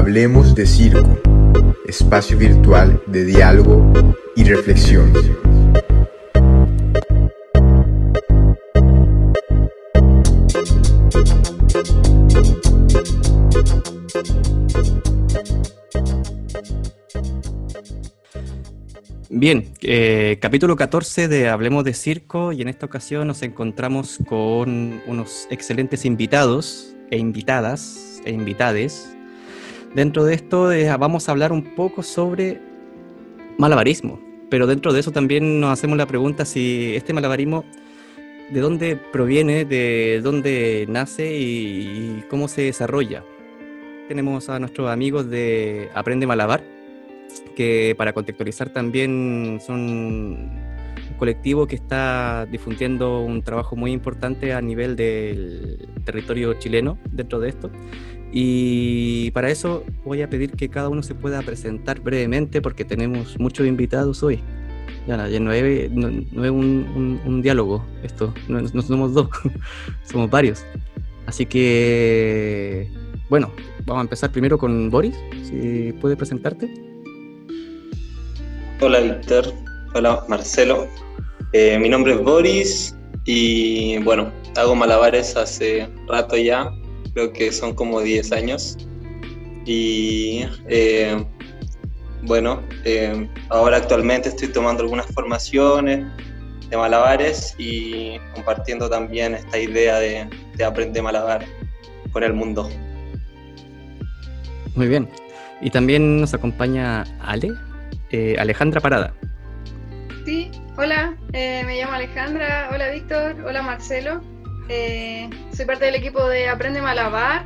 Hablemos de Circo, espacio virtual de diálogo y reflexión. Bien, eh, capítulo 14 de Hablemos de Circo y en esta ocasión nos encontramos con unos excelentes invitados e invitadas e invitades. Dentro de esto eh, vamos a hablar un poco sobre malabarismo, pero dentro de eso también nos hacemos la pregunta si este malabarismo, de dónde proviene, de dónde nace y cómo se desarrolla. Tenemos a nuestros amigos de Aprende Malabar que para contextualizar también son un colectivo que está difundiendo un trabajo muy importante a nivel del territorio chileno dentro de esto. Y para eso voy a pedir que cada uno se pueda presentar brevemente porque tenemos muchos invitados hoy. Ya, no, es, un, diálogo esto, no, no somos dos, somos varios. Así que, bueno, vamos a empezar primero con Boris, si puedes presentarte. Hola Víctor, hola Marcelo. Eh, mi nombre es Boris y bueno, hago malabares hace rato ya, creo que son como 10 años. Y eh, bueno, eh, ahora actualmente estoy tomando algunas formaciones de malabares y compartiendo también esta idea de, de aprender malabar con el mundo. Muy bien. Y también nos acompaña Ale. Eh, Alejandra Parada. Sí, hola, eh, me llamo Alejandra, hola Víctor, hola Marcelo. Eh, soy parte del equipo de Aprende Malabar.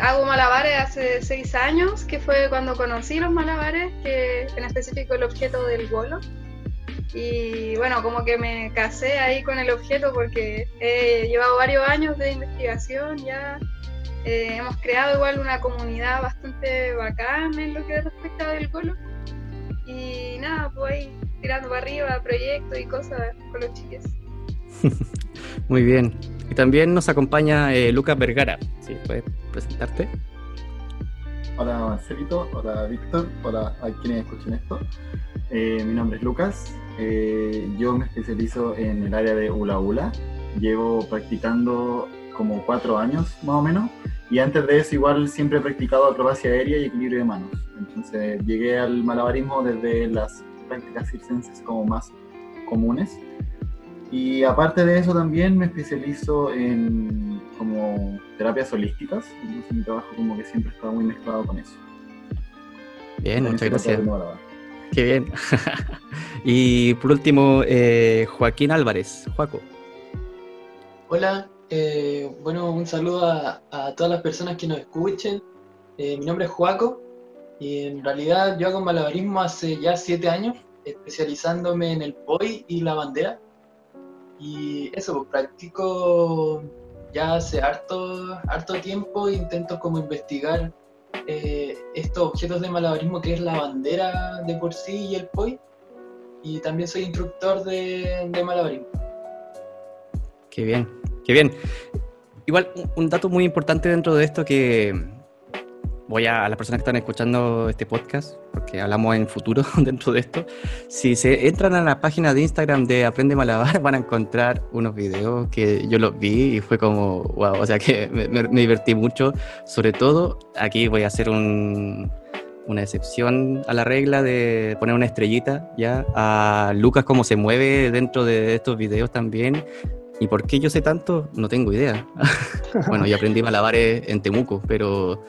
hago malabares hace seis años, que fue cuando conocí los malabares, que en específico el objeto del bolo. Y bueno, como que me casé ahí con el objeto porque he llevado varios años de investigación ya. hemos creado igual una comunidad bastante bacán en lo que respecta del bolo y nada, pues ahí tirando para arriba proyectos y cosas con los chiques. Muy bien. Y también nos acompaña eh, Lucas Vergara. ¿Sí? ¿Puedes presentarte? Hola Marcelito, hola Víctor, hola a quienes escuchen esto. Eh, mi nombre es Lucas, eh, yo me especializo en el área de hula hula. Llevo practicando como cuatro años más o menos y antes de eso igual siempre he practicado acrobacia aérea y equilibrio de manos. Entonces llegué al malabarismo desde las prácticas circenses como más comunes. Y aparte de eso también me especializo en como terapias holísticas. Entonces mi trabajo como que siempre está muy mezclado con eso. Bien, muchas gracias. Qué bien. y por último, eh, Joaquín Álvarez. Joaco. Hola, eh, bueno, un saludo a, todas las personas que nos escuchen. Eh, mi nombre es Joaco y en realidad yo hago malabarismo hace ya siete años, especializándome en el poi y la bandera. Y eso, pues, practico ya hace harto, harto tiempo, intento como investigar eh, estos objetos de malabarismo que es la bandera de por sí y el poi. Y también soy instructor de, de malabarismo. Qué bien, qué bien. Igual, un dato muy importante dentro de esto que voy a, las personas que están escuchando este podcast, porque hablamos en futuro dentro de esto, si se entran a la página de Instagram de Aprende Malabar, van a encontrar unos videos que yo los vi y fue como, wow, o sea que me, divertí mucho. Sobre todo, aquí voy a hacer un, una excepción a la regla de poner una estrellita ya a Lucas cómo se mueve dentro de estos videos también. ¿Y por qué yo sé tanto? No tengo idea. bueno, yo aprendí malabares en Temuco, pero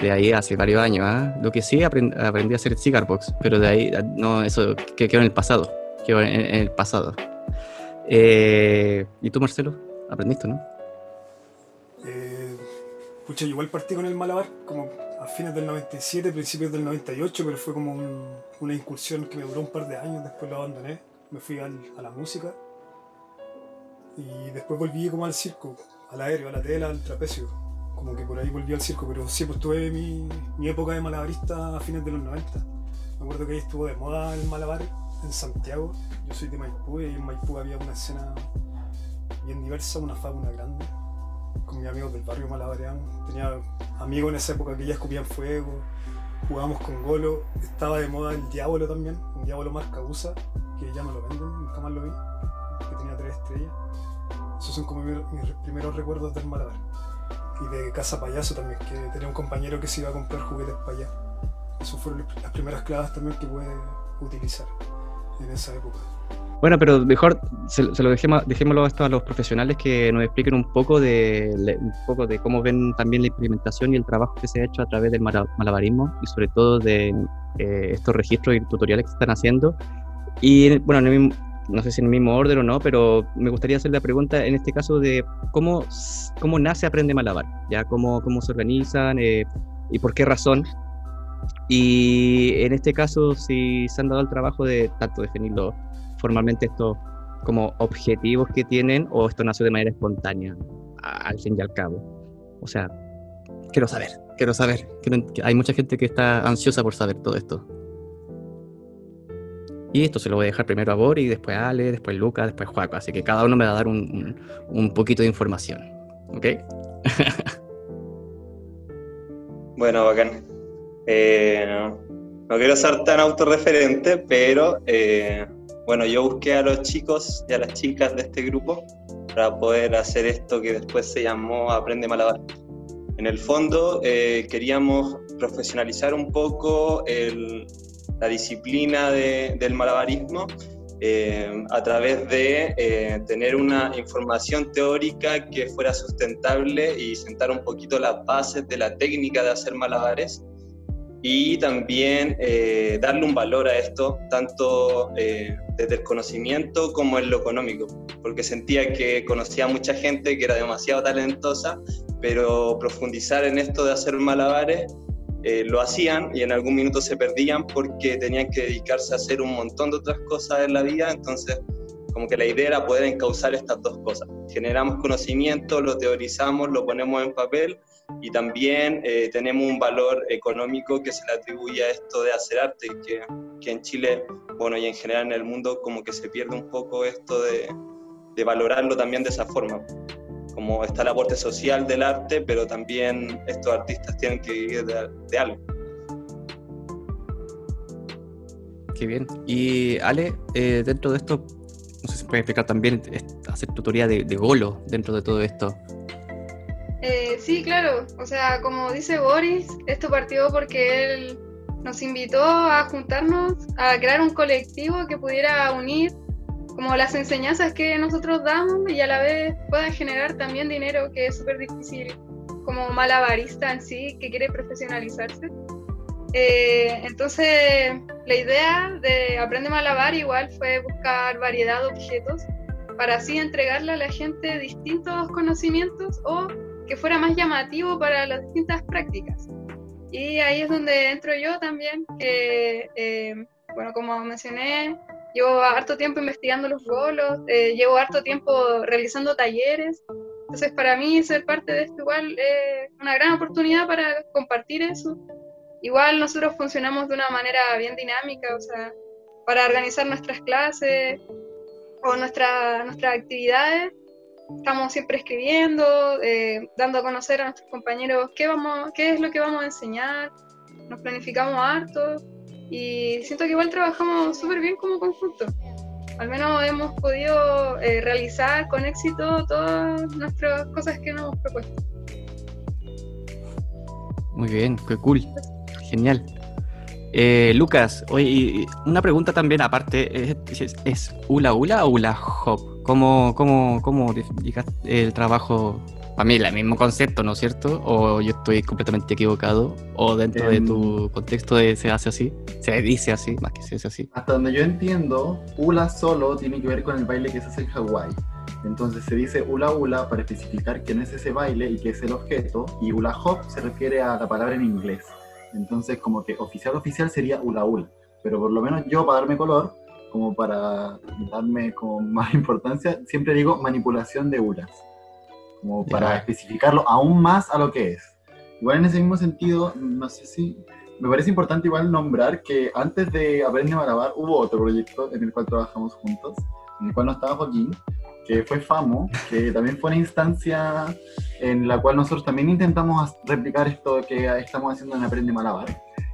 De ahí hace varios años. ¿ah? Lo que sí aprendí, a hacer cigarbox, pero de ahí, no, eso que quedó en el pasado. Quedó en, el pasado. Eh, ¿Y tú, Marcelo? Aprendiste, ¿no? Eh, pucha, igual partí con el malabar como a fines del 97, principios del 98, pero fue como una incursión que me duró un par de años, después lo abandoné, me fui a la música y después volví como al circo, al aéreo, a la tela, al trapecio como que por ahí volví al circo, pero sí, pues tuve mi, mi época de malabarista a fines de los 90. Me acuerdo que ahí estuvo de moda el malabar en Santiago. Yo soy de Maipú y en Maipú había una escena bien diversa, una fauna grande, con mis amigos del barrio malabareamos. Tenía amigos en esa época que ya escupían fuego, jugábamos con golo. Estaba de moda el diablo también, un diablo marca USA, que ya no lo venden, nunca más lo vi, que tenía tres estrellas. Esos son como mis, mis primeros recuerdos del malabar. Y de Casa Payaso también, que tenía un compañero que se iba a comprar juguetes para allá. Esas fueron las primeras claves también que pude utilizar en esa época. Bueno, pero mejor se, lo dejemos, dejémoslo esto a los profesionales que nos expliquen un poco de un poco de cómo ven también la implementación y el trabajo que se ha hecho a través del malabarismo y sobre todo de eh, estos registros y tutoriales que se están haciendo. Y bueno, no sé si en el mismo orden o no, pero me gustaría hacer la pregunta en este caso de cómo, cómo nace Aprende Malabar, ya cómo, cómo se organizan eh, y por qué razón. Y en este caso, si se han dado el trabajo de tanto definirlo formalmente estos como objetivos que tienen o esto nació de manera espontánea, al fin y al cabo. O sea, quiero saber, quiero saber. hay mucha gente que está ansiosa por saber todo esto. Y esto se lo voy a dejar primero a Boris, después a Ale, después Lucas, después Juaco. Así que cada uno me va a dar un, un, poquito de información. ¿Ok? bueno, bacán. Eh, no, quiero ser tan autorreferente, pero eh, bueno, yo busqué a los chicos y a las chicas de este grupo para poder hacer esto que después se llamó Aprende Malabar. En el fondo eh, queríamos profesionalizar un poco la disciplina del malabarismo eh, a través de eh, tener una información teórica que fuera sustentable y sentar un poquito las bases de la técnica de hacer malabares y también eh, darle un valor a esto, tanto eh, desde el conocimiento como en lo económico, porque sentía que conocía a mucha gente que era demasiado talentosa, pero profundizar en esto de hacer malabares eh, lo hacían y en algún minuto se perdían porque tenían que dedicarse a hacer un montón de otras cosas en la vida, entonces como que la idea era poder encauzar estas dos cosas. Generamos conocimiento, lo teorizamos, lo ponemos en papel y también eh, tenemos un valor económico que se le atribuye a esto de hacer arte, que, que, en Chile, bueno, y en general en el mundo, como que se pierde un poco esto de, de valorarlo también de esa forma. Como está el aporte social del arte, pero también estos artistas tienen que vivir de, algo. Qué bien. Y Ale, eh, dentro de esto, no sé si puede explicar también, hacer tutoría de, de golo dentro de todo esto. Eh, sí, claro. O sea, como dice Boris, esto partió porque él nos invitó a juntarnos, a crear un colectivo que pudiera unir como las enseñanzas que nosotros damos y a la vez pueda generar también dinero, que es súper difícil como malabarista en sí, que quiere profesionalizarse. Eh, entonces, la idea de Aprende Malabar igual fue buscar variedad de objetos para así entregarle a la gente distintos conocimientos o que fuera más llamativo para las distintas prácticas. Y ahí es donde entro yo también, que, eh, bueno, como mencioné, llevo harto tiempo investigando los bolos, eh, llevo harto tiempo realizando talleres. Entonces, para mí, ser parte de esto igual es una gran oportunidad para compartir eso. Igual nosotros funcionamos de una manera bien dinámica, o sea, para organizar nuestras clases o nuestra, nuestras actividades, estamos siempre escribiendo, eh, dando a conocer a nuestros compañeros qué, vamos, qué es lo que vamos a enseñar, nos planificamos harto y siento que igual trabajamos súper bien como conjunto. Al menos hemos podido eh, realizar con éxito todas nuestras cosas que nos hemos propuesto. Muy bien, qué cool, genial. Eh, Lucas, oye, una pregunta también aparte, ¿es, es, Ula Ula o Ula Hop? ¿Cómo, cómo, cómo el trabajo? Para mí, el mismo concepto, ¿no es cierto? ¿O yo estoy completamente equivocado? ¿O dentro de tu em, contexto se hace así? ¿Se dice así, más que se hace así? Hasta donde yo entiendo, hula solo tiene que ver con el baile que se hace en Hawái. Entonces se dice hula hula para especificar quién es ese baile y qué es el objeto, y hula hop se refiere a la palabra en inglés. Entonces, como que oficial oficial sería hula hula. Pero por lo menos yo, para darme color, como para darme como más importancia, siempre digo manipulación de uras, como para especificarlo aún más a lo que es. Igual en ese mismo sentido, no sé si, me parece importante igual nombrar que antes de Aprende Malabar hubo otro proyecto en el cual trabajamos juntos, en el cual no estaba Joaquín, que fue FAMO, que también fue una instancia en la cual nosotros también intentamos replicar esto que estamos haciendo en Aprende Malabar.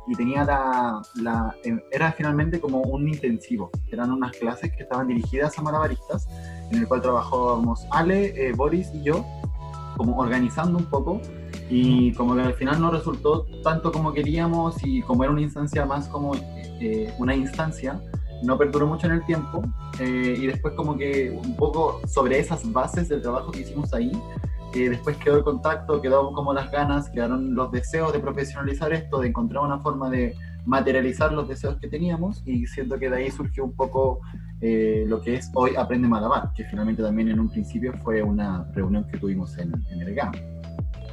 Y tenía la, la, era finalmente como un intensivo. Eran unas clases que estaban dirigidas a malabaristas, en el cual trabajábamos Ale, eh, Boris y yo, como organizando un poco. Y como que al final no resultó tanto como queríamos y como era una instancia más como eh, una instancia, no perduró mucho en el tiempo eh, y después como que un poco sobre esas bases del trabajo que hicimos ahí, eh, después quedó el contacto, quedó como las ganas, quedaron los deseos de profesionalizar esto, de encontrar una forma de materializar los deseos que teníamos y siento que de ahí surgió un poco eh, lo que es hoy Aprende Malabar, que finalmente también en un principio fue una reunión que tuvimos en, en el GAM.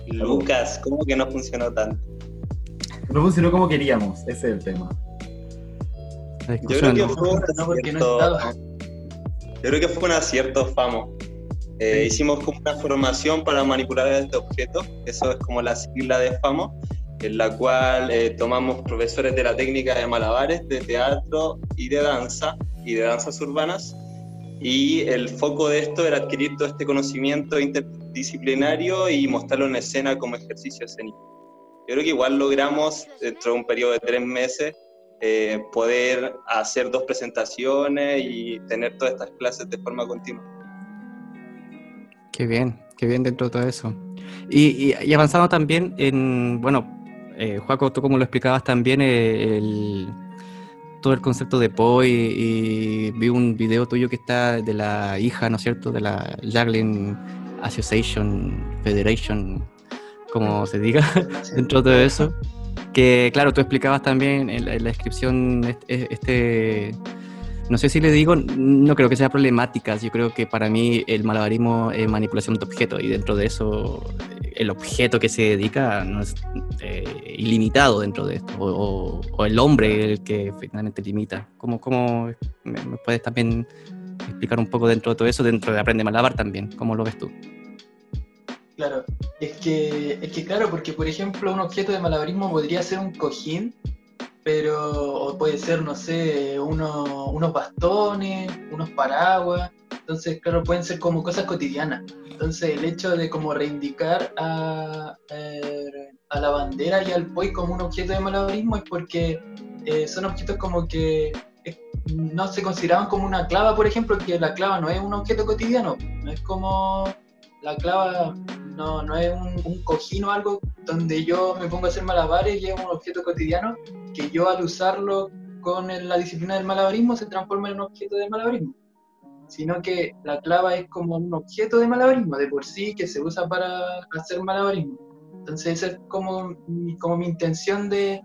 Lucas, ¿cómo que no funcionó tanto? No funcionó como queríamos, ese es el tema. Yo creo, que fue un acierto, yo creo que fue un acierto, Famo. Eh, hicimos como una formación para manipular este objeto, eso es como la sigla de FAMO, en la cual eh, tomamos profesores de la técnica de malabares, de teatro y de danza, y de danzas urbanas, y el foco de esto era adquirir todo este conocimiento interdisciplinario y mostrarlo en escena como ejercicio escénico. Yo creo que igual logramos, dentro de un periodo de tres meses, eh, poder hacer dos presentaciones y tener todas estas clases de forma continua. Qué bien, qué bien dentro de todo eso. Y, y, avanzando también en, bueno, eh, tú como lo explicabas también, eh, todo el concepto de POI y, vi un video tuyo que está de la hija, ¿no es cierto?, de la Juggling Association, Federation, como se diga, dentro de eso. Que claro, tú explicabas también en la, descripción este, no sé si le digo, no creo que sea problemática, yo creo que para mí el malabarismo es manipulación de objetos y dentro de eso el objeto que se dedica no es eh, ilimitado dentro de esto, o, el hombre el que finalmente limita. ¿Cómo, cómo me, puedes también explicar un poco dentro de todo eso, dentro de Aprende Malabar también? ¿Cómo lo ves tú? Claro, es que, es que claro, porque por ejemplo un objeto de malabarismo podría ser un cojín, pero puede ser, no sé, uno, unos bastones, unos paraguas, entonces claro, pueden ser como cosas cotidianas. Entonces el hecho de como reivindicar a, eh, a la bandera y al POI como un objeto de malabarismo es porque eh, son objetos como que eh, no se consideraban como una clava, por ejemplo, que la clava no es un objeto cotidiano, no es como la clava no, no es un, un, cojín o algo donde yo me pongo a hacer malabares y es un objeto cotidiano que yo al usarlo con la disciplina del malabarismo se transforma en un objeto de malabarismo, sino que la clava es como un objeto de malabarismo de por sí que se usa para hacer malabarismo. Entonces esa es como, como mi intención de,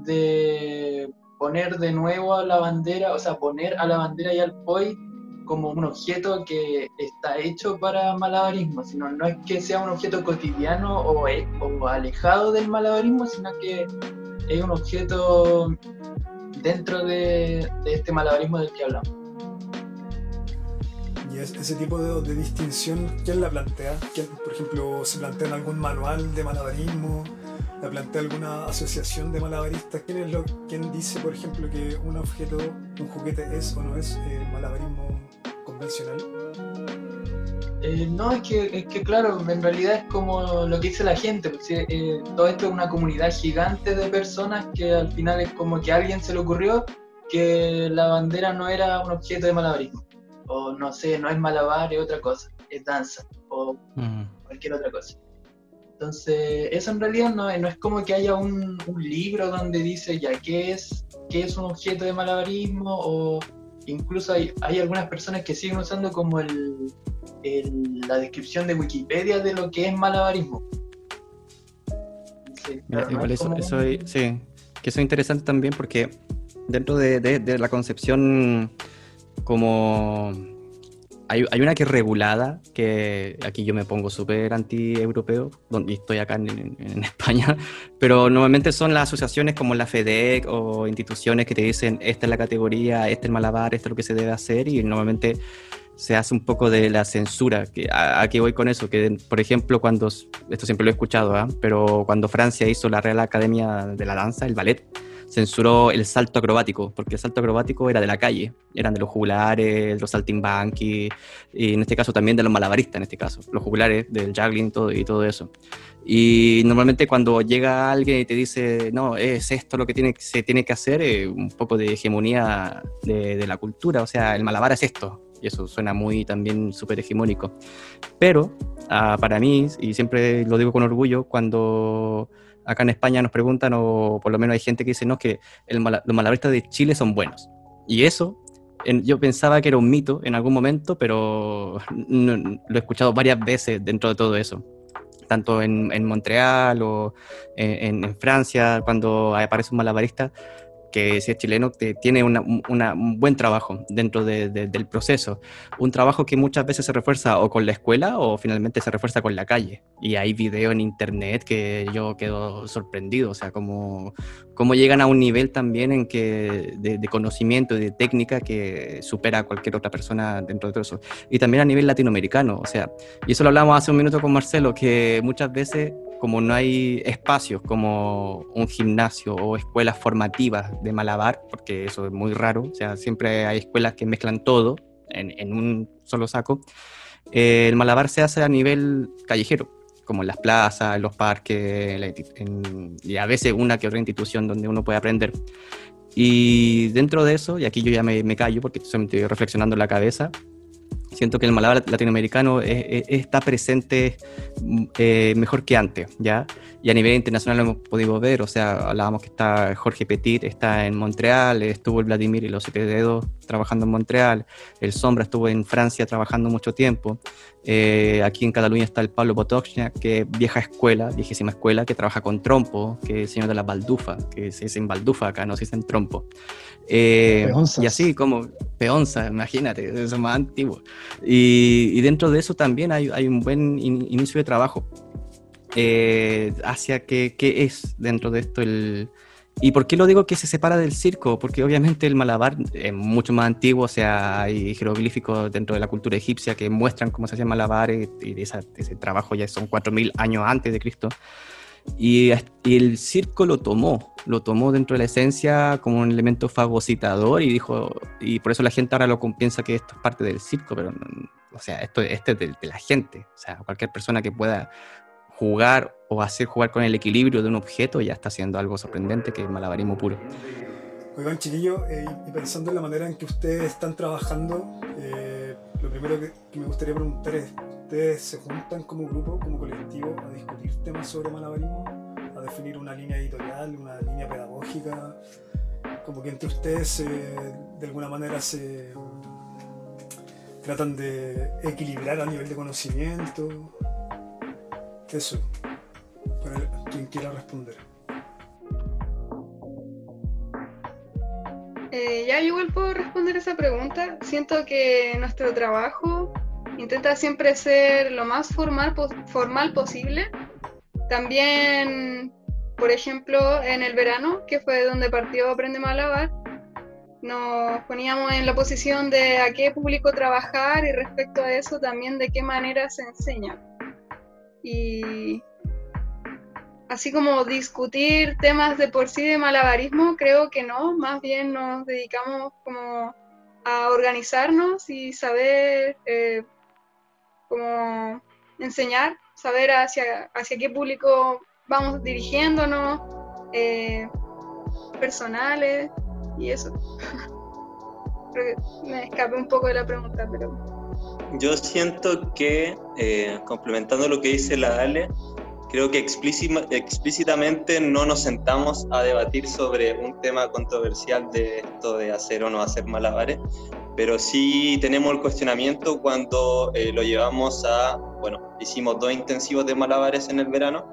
de poner de nuevo a la bandera, o sea, poner a la bandera y al POI como un objeto que está hecho para malabarismo, sino no es que sea un objeto cotidiano o, o alejado del malabarismo, sino que es un objeto dentro de, este malabarismo del que hablamos. Y ese tipo de, de, distinción, ¿quién la plantea? ¿Quién, por ejemplo, se plantea en algún manual de malabarismo? ¿La plantea alguna asociación de malabaristas? ¿Quién, es lo, quién dice, por ejemplo, que un objeto, un juguete es o no es eh, malabarismo convencional? Eh, no, es que, es que claro, en realidad es como lo que dice la gente, pues, eh, todo esto es una comunidad gigante de personas que al final es como que a alguien se le ocurrió que la bandera no era un objeto de malabarismo, o no sé, no es malabar, es otra cosa, es danza, o mm. cualquier otra cosa. Entonces, eso en realidad no, no es como que haya un, un, libro donde dice ya qué es, qué es un objeto de malabarismo, o incluso hay, hay algunas personas que siguen usando como el, el, la descripción de Wikipedia de lo que es malabarismo. Sí, Mira, igual eso, eso, sí, que eso es interesante también porque dentro de, de, de la concepción como hay, hay, una que es regulada, que aquí yo me pongo súper anti-europeo, donde estoy acá en, en, España, pero normalmente son las asociaciones como la FEDEC o instituciones que te dicen esta es la categoría, este es el malabar, esto es lo que se debe hacer y normalmente se hace un poco de la censura. Que, ¿A, a qué voy con eso? Que, por ejemplo, cuando, esto siempre lo he escuchado, ¿eh? pero cuando Francia hizo la Real Academia de la Danza, el ballet, censuró el salto acrobático, porque el salto acrobático era de la calle, eran de los jugulares, de los saltimbanqui, y en este caso también de los malabaristas, en este caso, los jugulares, del juggling todo, y todo eso. Y normalmente cuando llega alguien y te dice, no, es esto lo que tiene, se tiene que hacer, eh, un poco de hegemonía de, de la cultura, o sea, el malabar es esto, y eso suena muy también súper hegemónico. Pero ah, para mí, y siempre lo digo con orgullo, cuando acá en España nos preguntan, o por lo menos hay gente que dice, no, que los malabaristas de Chile son buenos. Y eso, yo pensaba que era un mito en algún momento, pero lo he escuchado varias veces dentro de todo eso tanto en, en Montreal o en, en, Francia, cuando aparece un malabarista, que si es chileno tiene un buen trabajo dentro del proceso. Un trabajo que muchas veces se refuerza o con la escuela o finalmente se refuerza con la calle. Y hay videos en internet que yo quedo sorprendido, o sea, cómo, cómo llegan a un nivel también en que de, conocimiento y de técnica que supera a cualquier otra persona dentro de todo eso. Y también a nivel latinoamericano, o sea, y eso lo hablamos hace un minuto con Marcelo, que muchas veces como no hay espacios como un gimnasio o escuelas formativas de malabar, porque eso es muy raro, o sea, siempre hay escuelas que mezclan todo en, un solo saco, eh, el malabar se hace a nivel callejero, como en las plazas, en los parques, y a veces una que otra institución donde uno puede aprender. Y dentro de eso, y aquí yo ya me, me callo porque estoy reflexionando en la cabeza, siento que el malabar latinoamericano está presente mm, eh, mejor que antes, ¿ya? Y a nivel internacional lo hemos podido ver, o sea, hablábamos que está Jorge Petit, está en Montreal, estuvo el Vladimir y los siete dedos trabajando en Montreal, el Sombra estuvo en Francia trabajando mucho tiempo, eh, aquí en Cataluña está el Pablo Potocznia, que vieja escuela, viejísima escuela, que trabaja con trompo, que es el señor de la baldufa, que se dice en baldufa acá, no se dice en trompo. Eh, y así como peonza, imagínate, eso es más antiguo. Y, dentro de eso también hay, hay un buen inicio de trabajo eh, hacia qué, qué, es dentro de esto el... ¿Y por qué lo digo que se separa del circo? Porque obviamente el malabar es mucho más antiguo, o sea, hay jeroglíficos dentro de la cultura egipcia que muestran cómo se hacía malabar y, ese trabajo ya son 4.000 años antes de Cristo. Y, el circo lo tomó, lo tomó dentro de la esencia como un elemento fagocitador y dijo, y por eso la gente ahora lo piensa que esto es parte del circo, pero o sea, esto, este es de, la gente, o sea, cualquier persona que pueda jugar o hacer jugar con el equilibrio de un objeto ya está haciendo algo sorprendente que es malabarismo puro. Oigan, chiquillo, eh, y pensando en la manera en que ustedes están trabajando, eh, lo primero que, que me gustaría preguntar es, ¿Ustedes se juntan como grupo, como colectivo, a discutir temas sobre malabarismo? ¿A definir una línea editorial, una línea pedagógica? Como que entre ustedes de alguna manera se tratan de equilibrar a nivel de conocimiento. Eso, para quien quiera responder. Eh, ya igual puedo responder esa pregunta. Siento que nuestro trabajo intenta siempre ser lo más formal, formal posible. También, por ejemplo, en el verano, que fue donde partió Aprende Malabar, nos poníamos en la posición de a qué público trabajar y respecto a eso también de qué manera se enseña. Y así como discutir temas de por sí de malabarismo, creo que no, más bien nos dedicamos como a organizarnos y saber eh, como enseñar, saber hacia, hacia qué público vamos dirigiéndonos, eh, personales y eso. Creo que me escapé un poco de la pregunta, pero... Yo siento que, eh, complementando lo que dice la Ale, creo que explícitamente no nos sentamos a debatir sobre un tema controversial de esto de hacer o no hacer malabares, pero sí tenemos el cuestionamiento cuando eh, lo llevamos a, bueno, hicimos dos intensivos de malabares en el verano,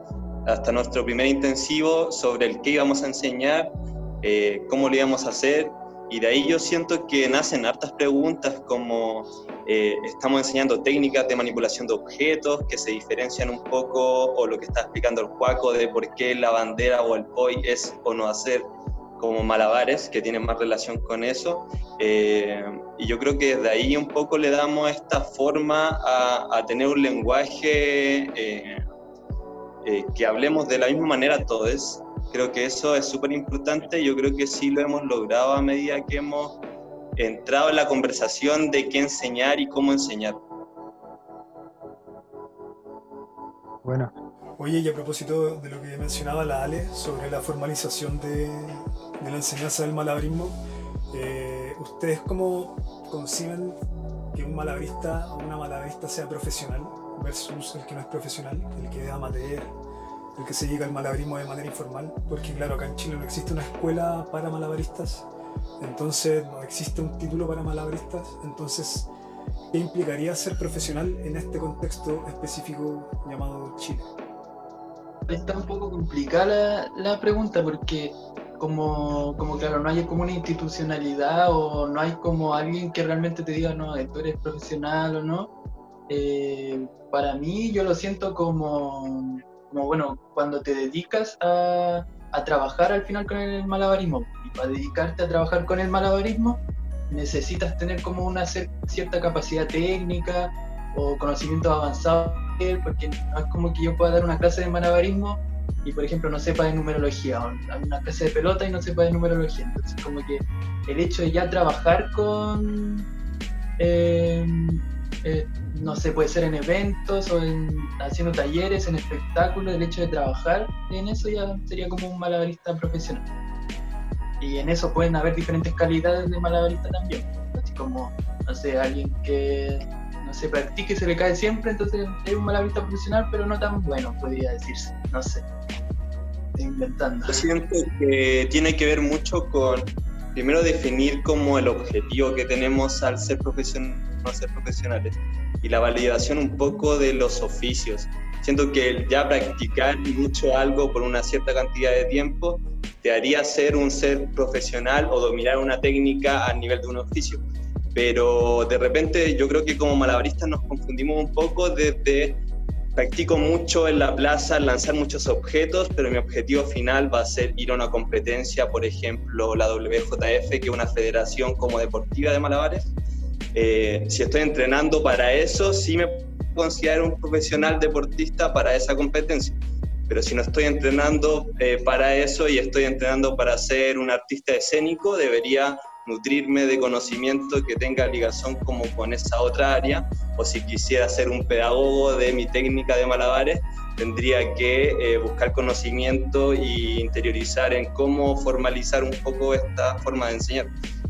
hasta nuestro primer intensivo sobre el qué íbamos a enseñar, eh, cómo lo íbamos a hacer, y de ahí yo siento que nacen hartas preguntas como eh, estamos enseñando técnicas de manipulación de objetos que se diferencian un poco, o lo que está explicando el Juaco de por qué la bandera o el poi es o no hacer como malabares, que tienen más relación con eso. Eh, y yo creo que de ahí un poco le damos esta forma a, tener un lenguaje eh, eh, que hablemos de la misma manera todos, Creo que eso es súper importante. Yo creo que sí lo hemos logrado a medida que hemos entrado en la conversación de qué enseñar y cómo enseñar. Bueno. Oye, y a propósito de lo que mencionaba la Ale sobre la formalización de, la enseñanza del malabarismo, eh, ¿ustedes cómo conciben que un malabarista o una malabarista sea profesional versus el que no es profesional, el que es amateur, el que se llega al malabarismo de manera informal? Porque claro, acá en Chile no existe una escuela para malabaristas, entonces no existe un título para malabaristas, entonces ¿qué implicaría ser profesional en este contexto específico llamado Chile? Está un poco complicada la, pregunta porque como, como, claro, no hay como una institucionalidad o no hay como alguien que realmente te diga, no, tú eres profesional o no. Eh, para mí yo lo siento como, como, bueno, cuando te dedicas a, a trabajar al final con el malabarismo y para dedicarte a trabajar con el malabarismo necesitas tener como una cierta capacidad técnica o conocimientos avanzados porque no es como que yo pueda dar una clase de malabarismo y por ejemplo no sepa de numerología, o una clase de pelota y no sepa de numerología. Entonces como que el hecho de ya trabajar con, em, eh, no sé, puede ser en eventos o en, haciendo talleres, en espectáculos, el hecho de trabajar en eso ya sería como un malabarista profesional. Y en eso pueden haber diferentes calidades de malabarista también. Así como, no sé, alguien que no se practique se le cae siempre, entonces es un malabarista profesional, pero no tan bueno, podría decirse. No sé. Estoy inventando. Yo siento que tiene que ver mucho con, primero, definir como el objetivo que tenemos al ser, profesional, ser profesionales y la validación un poco de los oficios. Siento que ya practicar mucho algo por una cierta cantidad de tiempo te haría ser un ser profesional o dominar una técnica a nivel de un oficio pero de repente yo creo que como malabaristas nos confundimos un poco desde practico mucho en la plaza, lanzar muchos objetos, pero mi objetivo final va a ser ir a una competencia, por ejemplo, la WJF, que es una federación como deportiva de malabares. Eh, si estoy entrenando para eso, sí me considero un profesional deportista para esa competencia. Pero si no estoy entrenando eh, para eso y estoy entrenando para ser un artista escénico, debería nutrirme de conocimiento que tenga ligación como con esa otra área, o si quisiera ser un pedagogo de mi técnica de malabares, tendría que eh, buscar conocimiento y interiorizar en cómo formalizar un poco esta forma de enseñar.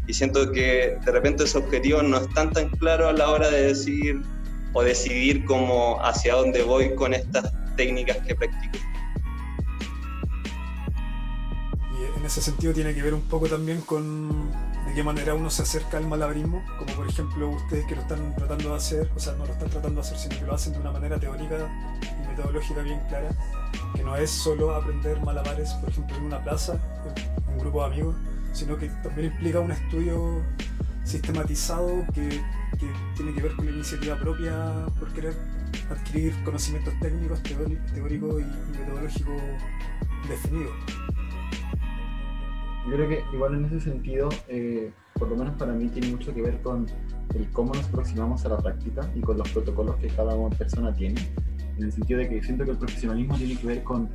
Y siento que de repente esos objetivos no están tan claros a la hora de decir o decidir cómo hacia dónde voy con estas técnicas que practico. Y en ese sentido tiene que ver un poco también con de qué manera uno se acerca al malabarismo, como por ejemplo ustedes que lo están tratando de hacer, o sea, no lo están tratando de hacer, sino que lo hacen de una manera teórica y metodológica bien clara, que no es solo aprender malabares, por ejemplo, en una plaza, en un grupo de amigos, sino que también implica un estudio sistematizado que, tiene que ver con la iniciativa propia por querer adquirir conocimientos técnicos, teóricos y metodológicos definidos. Yo creo que igual en ese sentido, eh, por lo menos para mí, tiene mucho que ver con el cómo nos aproximamos a la práctica y con los protocolos que cada persona tiene. En el sentido de que siento que el profesionalismo tiene que ver con,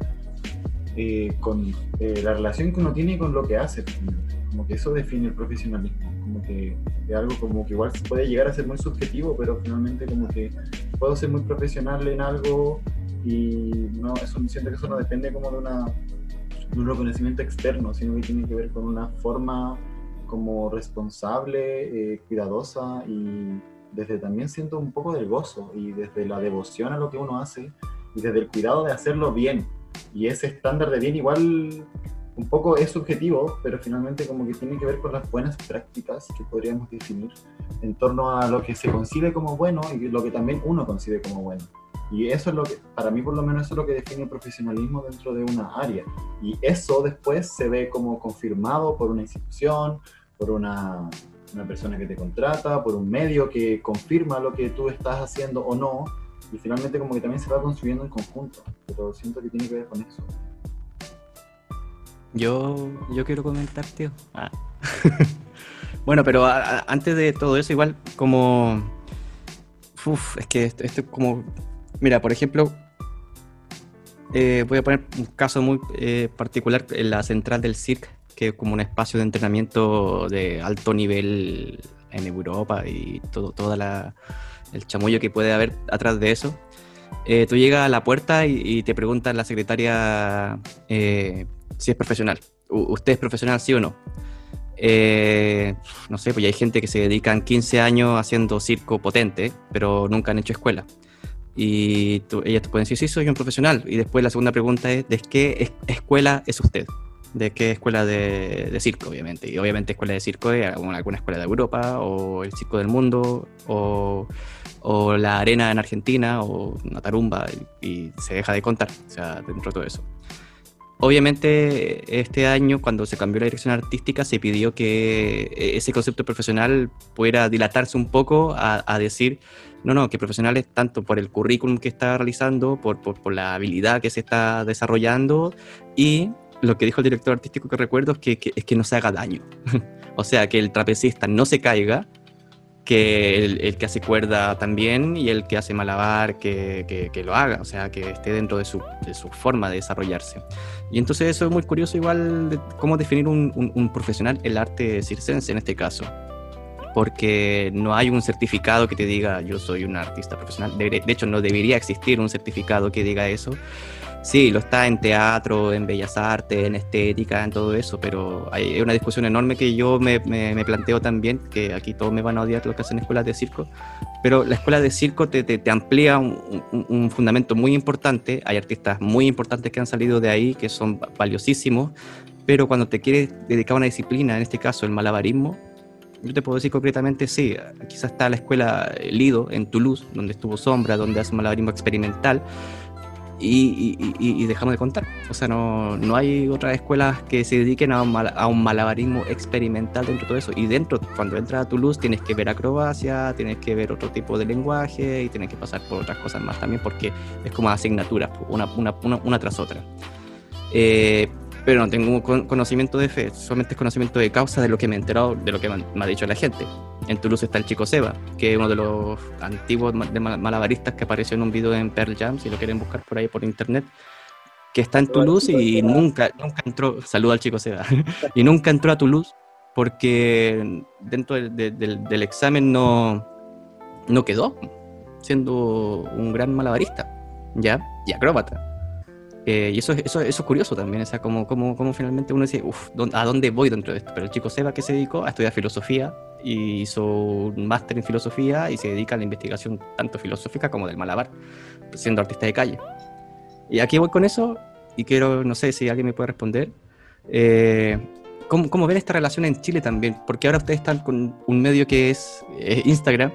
eh, con eh, la relación que uno tiene con lo que hace. Como que eso define el profesionalismo. Como que es algo como que igual puede llegar a ser muy subjetivo, pero finalmente como que puedo ser muy profesional en algo y no, eso, siento que eso no depende como de una un reconocimiento externo, sino que tiene que ver con una forma como responsable, eh, cuidadosa y desde también siento un poco del gozo y desde la devoción a lo que uno hace y desde el cuidado de hacerlo bien. Y ese estándar de bien igual un poco es subjetivo, pero finalmente como que tiene que ver con las buenas prácticas que podríamos definir en torno a lo que se concibe como bueno y lo que también uno concibe como bueno. Y eso es lo que, para mí por lo menos, eso es lo que define el profesionalismo dentro de una área. Y eso después se ve como confirmado por una institución, por una, una persona que te contrata, por un medio que confirma lo que tú estás haciendo o no. Y finalmente como que también se va construyendo en conjunto. Pero siento que tiene que ver con eso. Yo, yo quiero comentar, tío. Ah. bueno, pero antes de todo eso, igual como... Uf, es que esto, esto como Mira, por ejemplo, eh, voy a poner un caso muy eh, particular en la central del CIRC, que es como un espacio de entrenamiento de alto nivel en Europa y todo toda la, el chamullo que puede haber atrás de eso. Eh, tú llegas a la puerta y, y te pregunta la secretaria eh, si es profesional. U- ¿Usted es profesional, sí o no? Eh, no sé, pues hay gente que se dedican 15 años haciendo circo potente, pero nunca han hecho escuela. Y tú- ellas te pueden decir, sí, soy un profesional. Y después la segunda pregunta es, ¿de qué es- escuela es usted? ¿De qué escuela de, de circo, obviamente? Y obviamente escuela de circo es alguna escuela de Europa, o el Circo del Mundo, o, o la Arena en Argentina, o una tarumba, y, y se deja de contar, o sea, dentro de todo eso. Obviamente, este año, cuando se cambió la dirección artística, se pidió que eh, ese concepto profesional pudiera dilatarse un poco a, a decir, no, no, que profesional es tanto por el currículum que está realizando, por, por, por la habilidad que se está desarrollando y lo que dijo el director artístico que recuerdo es que, que- es que no se haga daño. o sea, que el trapecista no se caiga, que el, el que hace cuerda también y el que hace malabar que, que- lo haga, o sea, que esté dentro de su, de su forma de desarrollarse. Y entonces eso es muy curioso igual de cómo definir un, un- un profesional el arte circense en este caso. Porque no hay un certificado que te diga yo soy un artista profesional. De hecho, no debería existir un certificado que diga eso. Sí, lo está en teatro, en bellas artes, en estética, en todo eso, pero hay una discusión enorme que yo me, planteo también, que aquí todos me van a odiar los que hacen escuelas de circo, pero la escuela de circo te, te- te amplía un, un- un fundamento muy importante, hay artistas muy importantes que han salido de ahí, que son va- valiosísimos, pero cuando te quieres dedicar a una disciplina, en este caso el malabarismo, yo te puedo decir concretamente, sí, quizás está la escuela Lido en Toulouse, donde estuvo Sombra, donde hace malabarismo experimental, y, y- dejamos de contar. O sea, no, no hay otras escuelas que se dediquen a un, mal- a un malabarismo experimental dentro de todo eso. Y dentro, cuando entras a Toulouse, tienes que ver acrobacia, tienes que ver otro tipo de lenguaje y tienes que pasar por otras cosas más también, porque es como asignaturas, una, una, una, una tras otra. Eh, pero no tengo con- conocimiento de fe, solamente es conocimiento de causa de lo que me he enterado, de lo que me, ha dicho la gente. En Toulouse está el chico Seba, que es uno de los antiguos de ma- malabaristas que apareció en un video en Pearl Jam, si lo quieren buscar por ahí por internet, que está en Toulouse y nunca, nunca entró, saluda al chico Seba, y nunca entró a Toulouse porque dentro del, del- del- del examen no, no quedó siendo un gran malabarista, ¿ya? Y acróbata. Eh, y eso, es- eso, eso es curioso también, o sea, como, como, como finalmente uno dice, uff, ¿a dónde voy dentro de esto? Pero el chico Seba que se dedicó a estudiar filosofía y hizo un máster en filosofía y se dedica a la investigación tanto filosófica como del malabar, siendo artista de calle. Y aquí voy con eso y quiero, no sé si alguien me puede responder. eh, ¿cómo, ¿Cómo ven esta relación en Chile también? Porque ahora ustedes están con un medio que es eh, Instagram.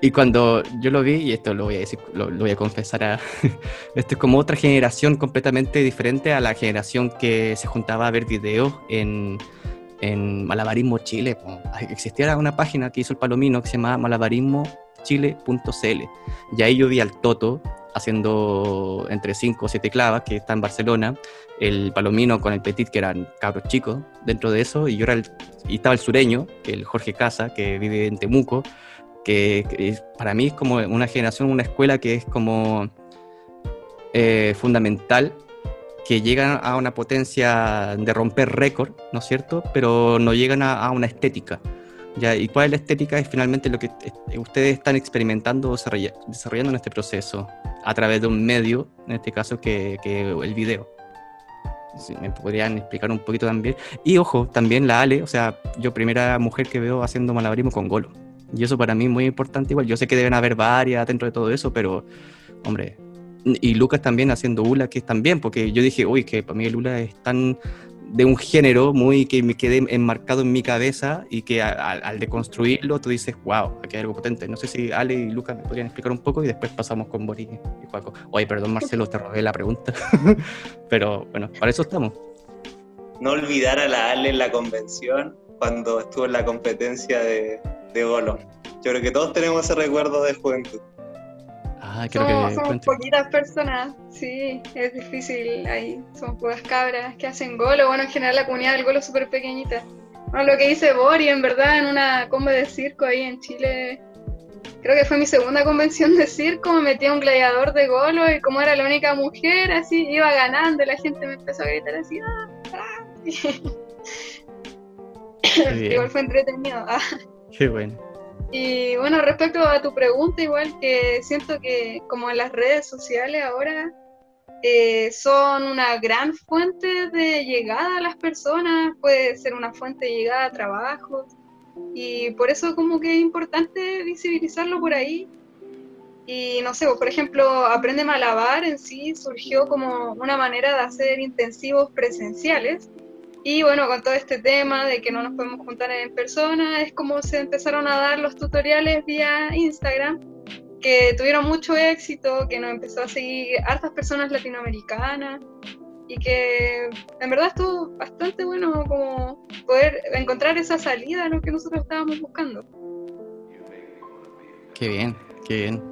Y cuando yo lo vi, y esto lo voy a decir, lo, lo voy a confesar a, esto es como otra generación completamente diferente a la generación que se juntaba a ver videos en, en Malabarismo Chile. Existía una página que hizo el Palomino que se llama malabarismochile.cl. Y ahí yo vi al Toto haciendo entre 5 o 7 clavas, que está en Barcelona, el Palomino con el Petit, que eran cabros chicos dentro de eso, y yo era el, y estaba el sureño, el Jorge Casa, que vive en Temuco, que, para mí es como una generación, una escuela que es como eh, fundamental, que llegan a una potencia de romper récord, ¿no es cierto? Pero no llegan a, una estética. ¿Y cuál es la estética? Es finalmente lo que ustedes están experimentando o desarrolla- desarrollando en este proceso, a través de un medio, en este caso, que, el video. Me podrían explicar un poquito también. Y ojo, también la Ale, o sea, yo primera mujer que veo haciendo malabarismo con golo. Y eso para mí es muy importante igual. Yo sé que deben haber varias dentro de todo eso, pero, hombre, y Lucas también haciendo Ula, que también, porque yo dije, uy, que para mí el Ula es tan de un género muy que me quedé enmarcado en mi cabeza y que a- a- al deconstruirlo tú dices, wow, aquí hay algo potente. No sé si Ale y Lucas me podrían explicar un poco y después pasamos con Boris y Juaco. Oye, perdón Marcelo, te robé la pregunta, pero bueno, para eso estamos. No olvidar a la Ale en la convención cuando estuvo en la competencia de, de Golo. Yo creo que todos tenemos ese recuerdo de juventud. Ah, creo Somos, que somos poquitas personas, sí, es difícil ahí. Son pocas cabras que hacen golo. Bueno, en general la comunidad del golo es súper pequeñita. Bueno, lo que dice Bori, en verdad, en una combo de circo ahí en Chile, creo que fue mi segunda convención de circo, me metí a un gladiador de golo y como era la única mujer, así iba ganando y la gente me empezó a gritar así, ¡ah! ah". igual fue entretenido. Ah. Qué bueno. Y bueno, respecto a tu pregunta, igual que siento que como en las redes sociales ahora eh, son una gran fuente de llegada a las personas, puede ser una fuente de llegada a trabajos, y por eso como que es importante visibilizarlo por ahí. Y no sé, por ejemplo, Aprende Malabar en sí surgió como una manera de hacer intensivos presenciales. Y bueno, con todo este tema de que no nos podemos juntar en persona, es como se empezaron a dar los tutoriales vía Instagram que tuvieron mucho éxito, que nos empezó a seguir hartas personas latinoamericanas y que en verdad estuvo bastante bueno como poder encontrar esa salida a lo que nosotros estábamos buscando. Qué bien, qué bien.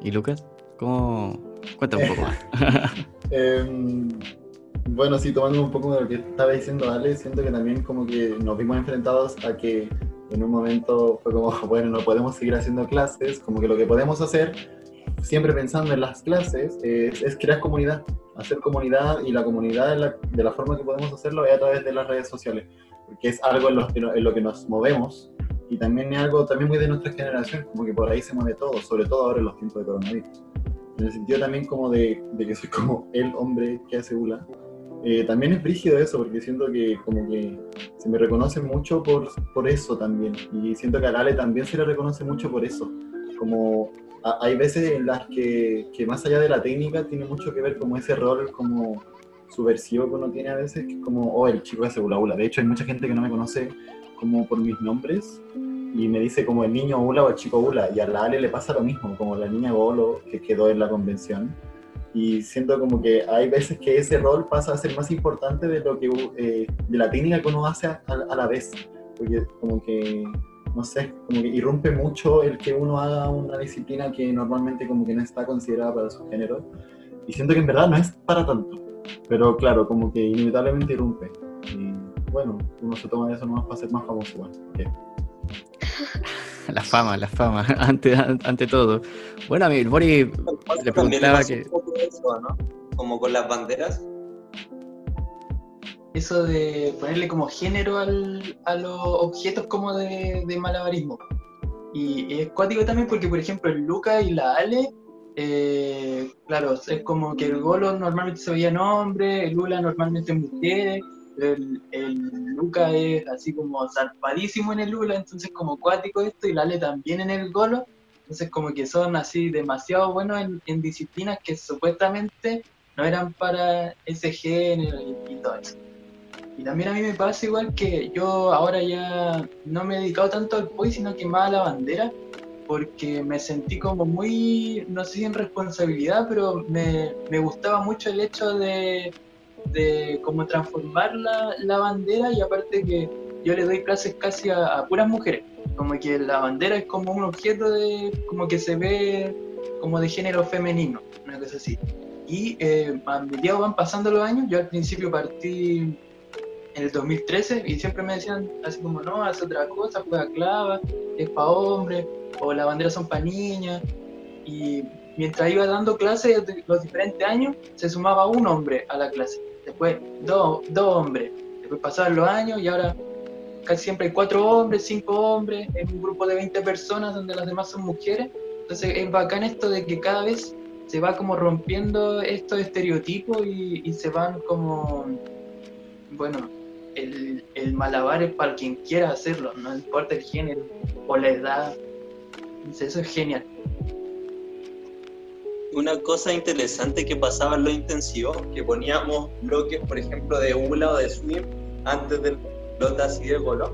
¿Y Lucas? ¿Cómo? Cuéntame un poco más. Em, bueno, sí, tomando un poco de lo que estaba diciendo Ale, siento que también como que nos vimos enfrentados a que en un momento fue como, bueno, no podemos seguir haciendo clases, como que lo que podemos hacer, siempre pensando en las clases, es, crear comunidad, hacer comunidad y la comunidad de la, forma que podemos hacerlo es a través de las redes sociales, porque es algo en lo que, en lo que nos movemos y también es algo también muy de nuestra generación, como que por ahí se mueve todo, sobre todo ahora en los tiempos de coronavirus. En el sentido también como de, de que soy como el hombre que hace ULA, eh, también es brígido eso, porque siento que como que se me reconoce mucho por, por eso también. Y siento que a Ale también se le reconoce mucho por eso. Como hay veces en las que, que, más allá de la técnica tiene mucho que ver como ese rol como subversivo que uno tiene a veces, que es como, oh, el chico hace hula hula. De hecho, hay mucha gente que no me conoce como por mis nombres y me dice como el niño hula o el chico hula. Y a la Ale le pasa lo mismo, como la niña golo que quedó en la convención y siento como que hay veces que ese rol pasa a ser más importante de lo que eh, de la técnica que uno hace a, la vez porque como que no sé como que irrumpe mucho el que uno haga una disciplina que normalmente como que no está considerada para su género y siento que en verdad no es para tanto pero claro como que inevitablemente irrumpe y bueno uno se toma eso nomás para ser más famoso igual La fama, la fama, ante, ante todo. Bueno, a mí, Bori le preguntaba que... Como con las banderas. Eso de ponerle como género al, a los objetos como de, de malabarismo. Y, es cuático también porque, por ejemplo, el Luca y la Ale, eh, claro, es como que el Golo normalmente se veía hombre, el Lula normalmente mujer, el, el Luca es así como zarpadísimo en el Lula, entonces como cuático esto, y Lale también en el Golo, entonces como que son así demasiado buenos en, disciplinas que supuestamente no eran para ese género y, todo eso. Y también a mí me pasa igual que yo ahora ya no me he dedicado tanto al POI, sino que más a la bandera, porque me sentí como muy, no sé si en responsabilidad, pero me, me gustaba mucho el hecho de de cómo transformar la, la, bandera y aparte que yo le doy clases casi a, puras mujeres, como que la bandera es como un objeto de, como que se ve como de género femenino, una cosa así. Y eh, a medida van pasando los años, yo al principio partí en el 2013 y siempre me decían así como, no, haz otra cosa, juega clava, es para hombres, o la bandera son para niñas. Y mientras iba dando clases los diferentes años, se sumaba un hombre a la clase después dos, hombres, después pasaron los años y ahora casi siempre hay cuatro hombres, cinco hombres, en un grupo de 20 personas donde las demás son mujeres. Entonces es bacán esto de que cada vez se va como rompiendo estos estereotipos y, se van como, bueno, el, el, malabar es para quien quiera hacerlo, no importa el género o la edad. Entonces eso es genial una cosa interesante que pasaba en lo intensivo, que poníamos bloques, por ejemplo, de ULA o de swim antes del lotas y de golo,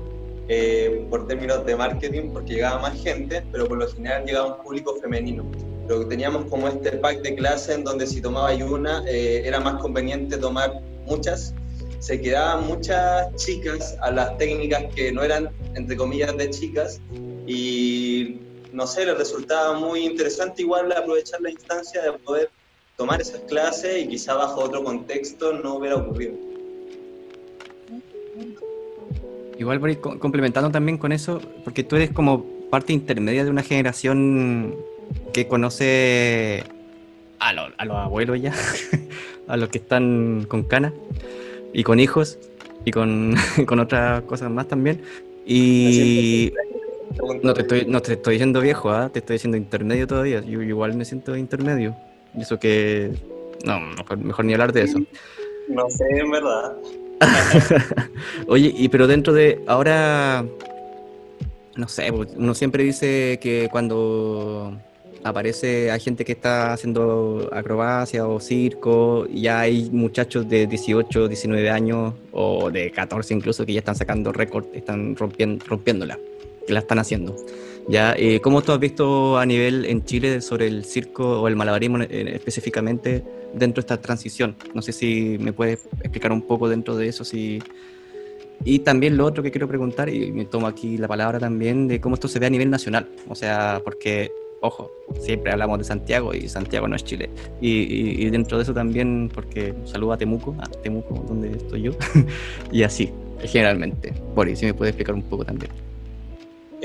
eh, por términos de marketing, porque llegaba más gente, pero por lo general llegaba un público femenino. Pero teníamos como este pack de clase en donde si tomaba una, eh, era más conveniente tomar muchas. Se quedaban muchas chicas a las técnicas que no eran, entre comillas, de chicas, y no sé, le resultaba muy interesante igual aprovechar la instancia de poder tomar esas clases y quizá bajo otro contexto no hubiera ocurrido. Igual, complementando también con eso, porque tú eres como parte intermedia de una generación que conoce a, a los abuelos ya, a los que están con canas y con hijos y con, con otras cosas más también. Y no te estoy, no te estoy diciendo viejo, ¿ah? te estoy diciendo intermedio todavía. Yo, igual me siento intermedio. Y eso que. No, mejor, ni hablar de eso. No sé, en verdad. Oye, y pero dentro de. Ahora. No sé, pues, uno siempre dice que cuando aparece, hay gente que está haciendo acrobacia o circo, y ya hay muchachos de 18, 19 años o de 14 incluso que ya están sacando récord, están rompiendo, rompiéndola, que la están haciendo. Ya, eh, ¿Cómo tú has visto a nivel en Chile sobre el circo o el malabarismo específicamente dentro de esta transición? No sé si me puedes explicar un poco dentro de eso, si... Y también lo otro que quiero preguntar, y me tomo aquí la palabra también, de cómo esto se ve a nivel nacional. O sea, porque ojo, siempre hablamos de Santiago y Santiago no es Chile. Y, dentro de eso también, porque saludo a Temuco, a Temuco, donde estoy yo, y así, generalmente. Boris, si me puede explicar un poco también.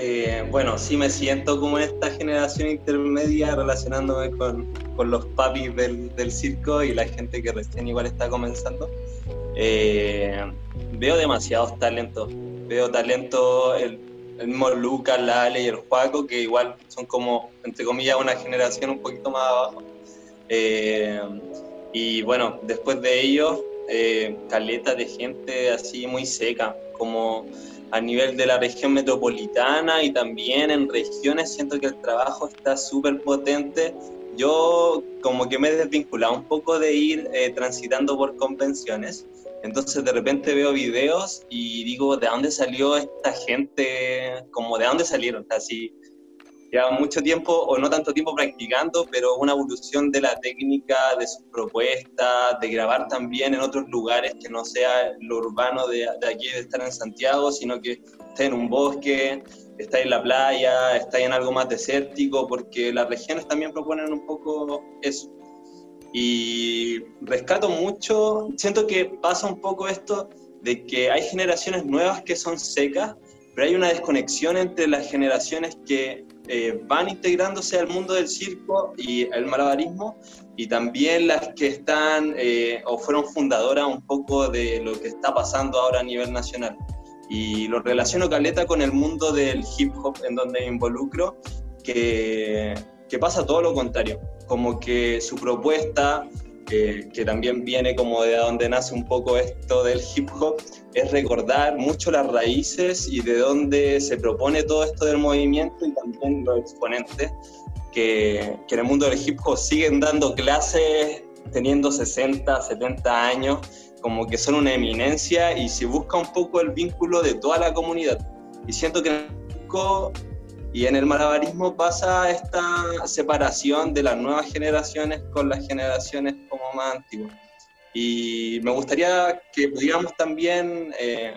Eh, bueno, sí me siento como en esta generación intermedia relacionándome con, con los papis del, del, circo y la gente que recién igual está comenzando. Eh, veo demasiados talentos. Veo talento, el, el mismo Lucas, Lale y el Juaco, que igual son como, entre comillas, una generación un poquito más abajo. Eh, y bueno, después de ellos, eh, caleta de gente así muy seca, como a nivel de la región metropolitana y también en regiones siento que el trabajo está súper potente. Yo como que me he desvinculado un poco de ir eh, transitando por convenciones entonces de repente veo videos y digo, ¿de dónde salió esta gente? Como de dónde salieron, así lleva mucho tiempo o no tanto tiempo practicando, pero una evolución de la técnica, de sus propuestas, de grabar también en otros lugares que no sea lo urbano de, de aquí, de estar en Santiago, sino que esté en un bosque, está en la playa, está en algo más desértico, porque las regiones también proponen un poco eso. Y rescato mucho, siento que pasa un poco esto de que hay generaciones nuevas que son secas, pero hay una desconexión entre las generaciones que eh, van integrándose al mundo del circo y el malabarismo y también las que están eh, o fueron fundadoras un poco de lo que está pasando ahora a nivel nacional. Y lo relaciono caleta con el mundo del hip hop en donde me involucro, que, que pasa todo lo contrario como que su propuesta, que también viene como de donde nace un poco esto del hip hop, es recordar mucho las raíces y de dónde se propone todo esto del movimiento y también los exponentes que, que en el mundo del hip hop siguen dando clases teniendo 60, 70 años, como que son una eminencia y se busca un poco el vínculo de toda la comunidad. Y siento que y en el malabarismo pasa esta separación de las nuevas generaciones con las generaciones como más antiguas. Y me gustaría que pudiéramos también eh,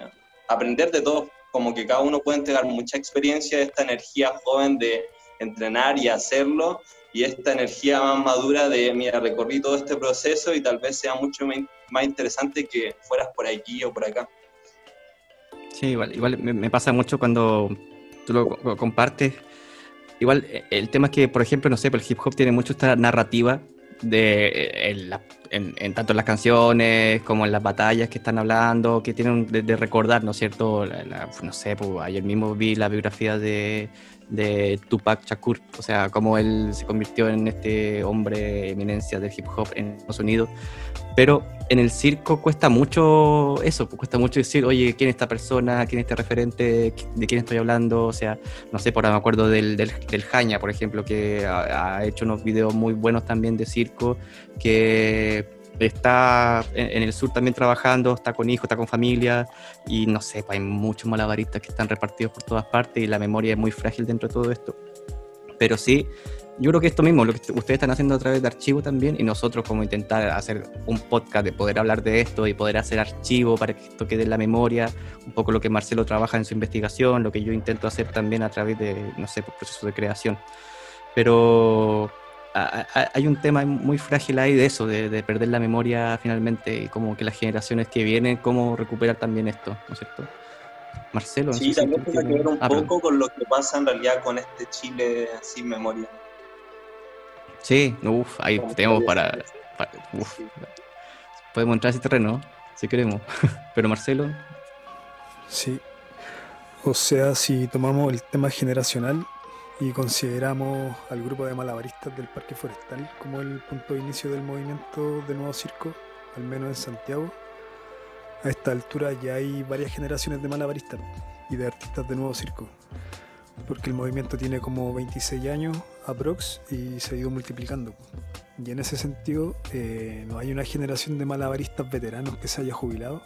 aprender de todos, como que cada uno puede entregar mucha experiencia, de esta energía joven de entrenar y hacerlo, y esta energía más madura de, mira, recorrí todo este proceso y tal vez sea mucho más interesante que fueras por aquí o por acá. Sí, igual, igual me pasa mucho cuando tú lo, compartes. Igual, eh, el tema es que, por ejemplo, no sé, el hip hop tiene mucho esta narrativa de eh, en, tanto en las canciones como en las batallas que están hablando, que tienen de, recordar, ¿no es cierto? no sé, pues, ayer mismo vi la biografía de, de Tupac Shakur, o sea, cómo él se convirtió en este hombre eminencia del hip hop en Estados Unidos. Pero en el circo cuesta mucho eso, pues, cuesta mucho decir, oye, ¿quién es esta persona? ¿Quién es este referente? ¿De quién estoy hablando? O sea, no sé, por ahora me acuerdo del, del, del Jaña, por ejemplo, que ha, ha hecho unos videos muy buenos también de circo, que está en, el sur también trabajando, está con hijos, está con familia y no sé, pues hay muchos malabaristas que están repartidos por todas partes y la memoria es muy frágil dentro de todo esto. Pero sí, yo creo que esto mismo, lo que ustedes están haciendo a través de archivo también y nosotros como intentar hacer un podcast de poder hablar de esto y poder hacer archivo para que esto quede en la memoria, un poco lo que Marcelo trabaja en su investigación, lo que yo intento hacer también a través de, no sé, pues, procesos de creación. Pero hay un tema muy frágil ahí de eso, de, perder la memoria finalmente y como que las generaciones que vienen, cómo recuperar también esto, ¿no es cierto? Marcelo. no Sí, sé también tiene que ver un Ah, perdón. poco con lo que pasa en realidad con este Chile sin memoria. Sí, uff, ahí Como tenemos para, para- uf, podemos entrar a ese terreno, si queremos. Pero Marcelo, Sí. O sea, si tomamos el tema generacional y consideramos al grupo de malabaristas del Parque Forestal como el punto de inicio del movimiento de Nuevo Circo, al menos en Santiago, a esta altura ya hay varias generaciones de malabaristas y de artistas de Nuevo Circo. Porque el movimiento tiene como 26 años aprox y se ha ido multiplicando. Y en ese sentido, eh, no hay una generación de malabaristas veteranos que se haya jubilado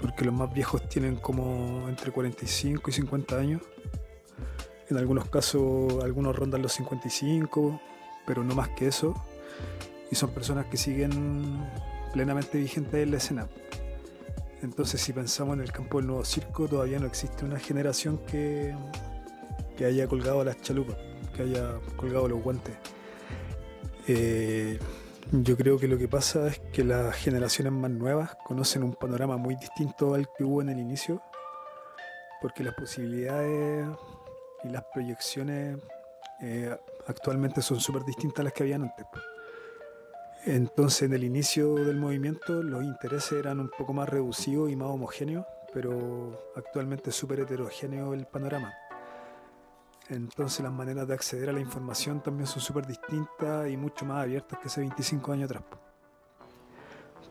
porque los más viejos tienen como entre 45 y 50 años. En algunos casos, algunos rondan los 55, pero no más que eso. Y son personas que siguen plenamente vigentes en la escena. Entonces, si pensamos en el campo del nuevo circo, todavía no existe una generación que, que haya colgado las chalupas, que haya colgado los guantes. Eh, yo creo que lo que pasa es que las generaciones más nuevas conocen un panorama muy distinto al que hubo en el inicio, porque las posibilidades y las proyecciones eh, actualmente son súper distintas a las que habían antes. Entonces, en el inicio del movimiento, los intereses eran un poco más reducidos y más homogéneos, pero actualmente es súper heterogéneo el panorama. Entonces las maneras de acceder a la información también son súper distintas y mucho más abiertas que hace 25 años atrás.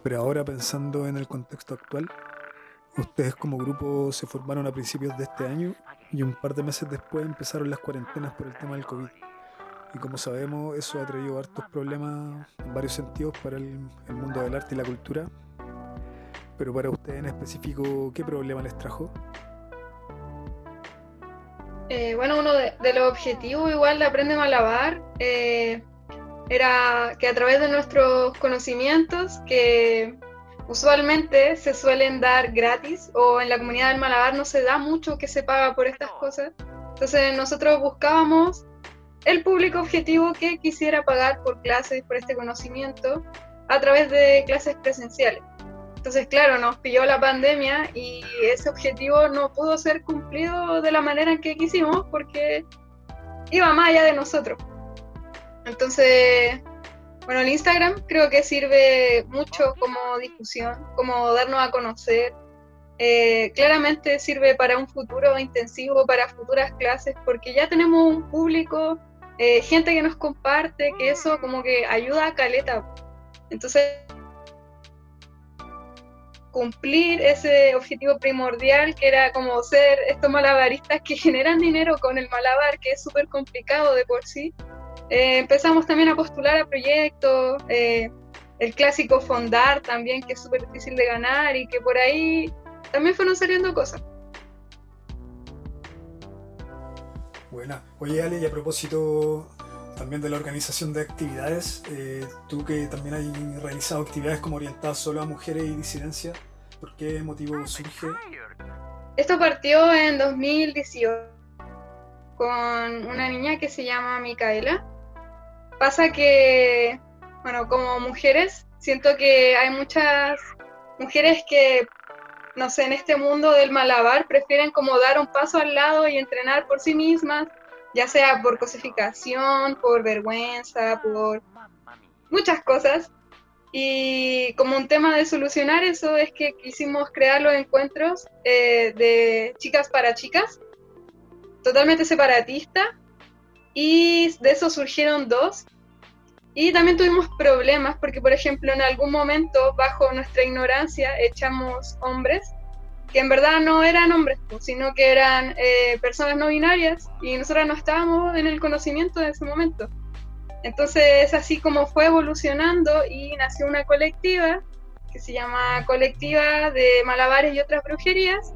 Pero ahora pensando en el contexto actual, ustedes como grupo se formaron a principios de este año y un par de meses después empezaron las cuarentenas por el tema del COVID. Y como sabemos, eso ha traído hartos problemas en varios sentidos para el, el mundo del arte y la cultura. Pero para ustedes en específico, ¿qué problema les trajo? Eh, bueno, uno de, de los objetivos igual de Aprende Malabar eh, era que a través de nuestros conocimientos, que usualmente se suelen dar gratis o en la comunidad del Malabar no se da mucho que se paga por estas cosas, entonces nosotros buscábamos el público objetivo que quisiera pagar por clases, por este conocimiento, a través de clases presenciales. Entonces, claro, nos pilló la pandemia y ese objetivo no pudo ser cumplido de la manera en que quisimos porque iba más allá de nosotros. Entonces, bueno, el Instagram creo que sirve mucho como difusión, como darnos a conocer. Eh, claramente sirve para un futuro intensivo, para futuras clases, porque ya tenemos un público, eh, gente que nos comparte, que eso como que ayuda a caleta. Entonces, cumplir ese objetivo primordial que era como ser estos malabaristas que generan dinero con el malabar, que es súper complicado de por sí. Eh, empezamos también a postular a proyectos, eh, el clásico fondar también, que es súper difícil de ganar y que por ahí también fueron saliendo cosas. Buena. Oye, Ale, y a propósito también de la organización de actividades, eh, tú que también has realizado actividades como orientadas solo a mujeres y disidencias, ¿por qué motivo surge? Esto partió en 2018 con una niña que se llama Micaela. Pasa que, bueno, como mujeres, siento que hay muchas mujeres que, no sé, en este mundo del malabar prefieren como dar un paso al lado y entrenar por sí mismas, ya sea por cosificación, por vergüenza, por muchas cosas. Y como un tema de solucionar eso es que quisimos crear los encuentros eh, de chicas para chicas, totalmente separatista, y de eso surgieron dos. Y también tuvimos problemas porque, por ejemplo, en algún momento, bajo nuestra ignorancia, echamos hombres que en verdad no eran hombres, sino que eran eh, personas no binarias y nosotros no estábamos en el conocimiento de ese momento. Entonces, así como fue evolucionando y nació una colectiva que se llama Colectiva de Malabares y otras brujerías,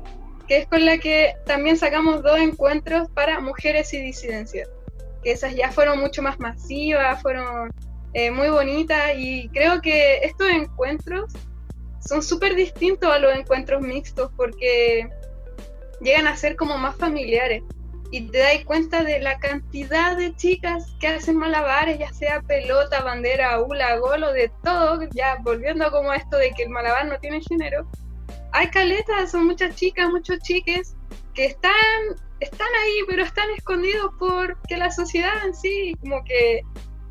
que es con la que también sacamos dos encuentros para mujeres y disidencias, esas ya fueron mucho más masivas, fueron eh, muy bonitas y creo que estos encuentros son súper distintos a los encuentros mixtos porque llegan a ser como más familiares y te das cuenta de la cantidad de chicas que hacen malabares, ya sea pelota, bandera, hula, golo, de todo, ya volviendo como a esto de que el malabar no tiene género, hay caletas, son muchas chicas, muchos chiques que están, están ahí, pero están escondidos porque la sociedad en sí como que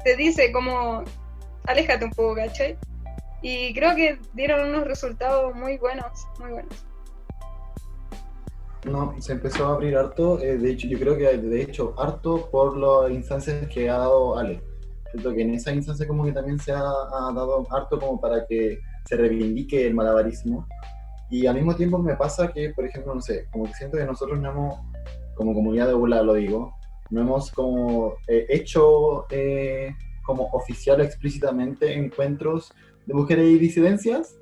te dice como, aléjate un poco, ¿cachai? Y creo que dieron unos resultados muy buenos, muy buenos. No, se empezó a abrir harto, eh, de hecho yo creo que de hecho harto por las instancias que ha dado Ale. Siento que en esa instancia como que también se ha, ha, dado harto como para que se reivindique el malabarismo. Y al mismo tiempo me pasa que, por ejemplo, no sé, como que siento que nosotros no hemos, como comunidad de ULA lo digo, no hemos como eh, hecho eh, como oficial explícitamente encuentros de mujeres y disidencias,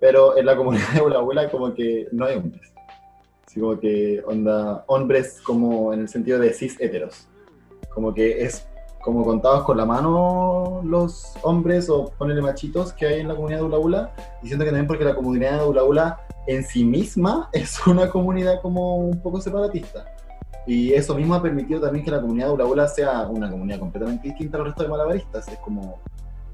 pero en la comunidad de ULA ULA como que no hay hombres como que onda, hombres como en el sentido de cis heteros. Como que es como contados con la mano los hombres o ponerle machitos que hay en la comunidad de Ula Ula. Y siento que también porque la comunidad de Ula Ula en sí misma es una comunidad como un poco separatista. Y eso mismo ha permitido también que la comunidad de Ula Ula sea una comunidad completamente distinta al resto de malabaristas. Es como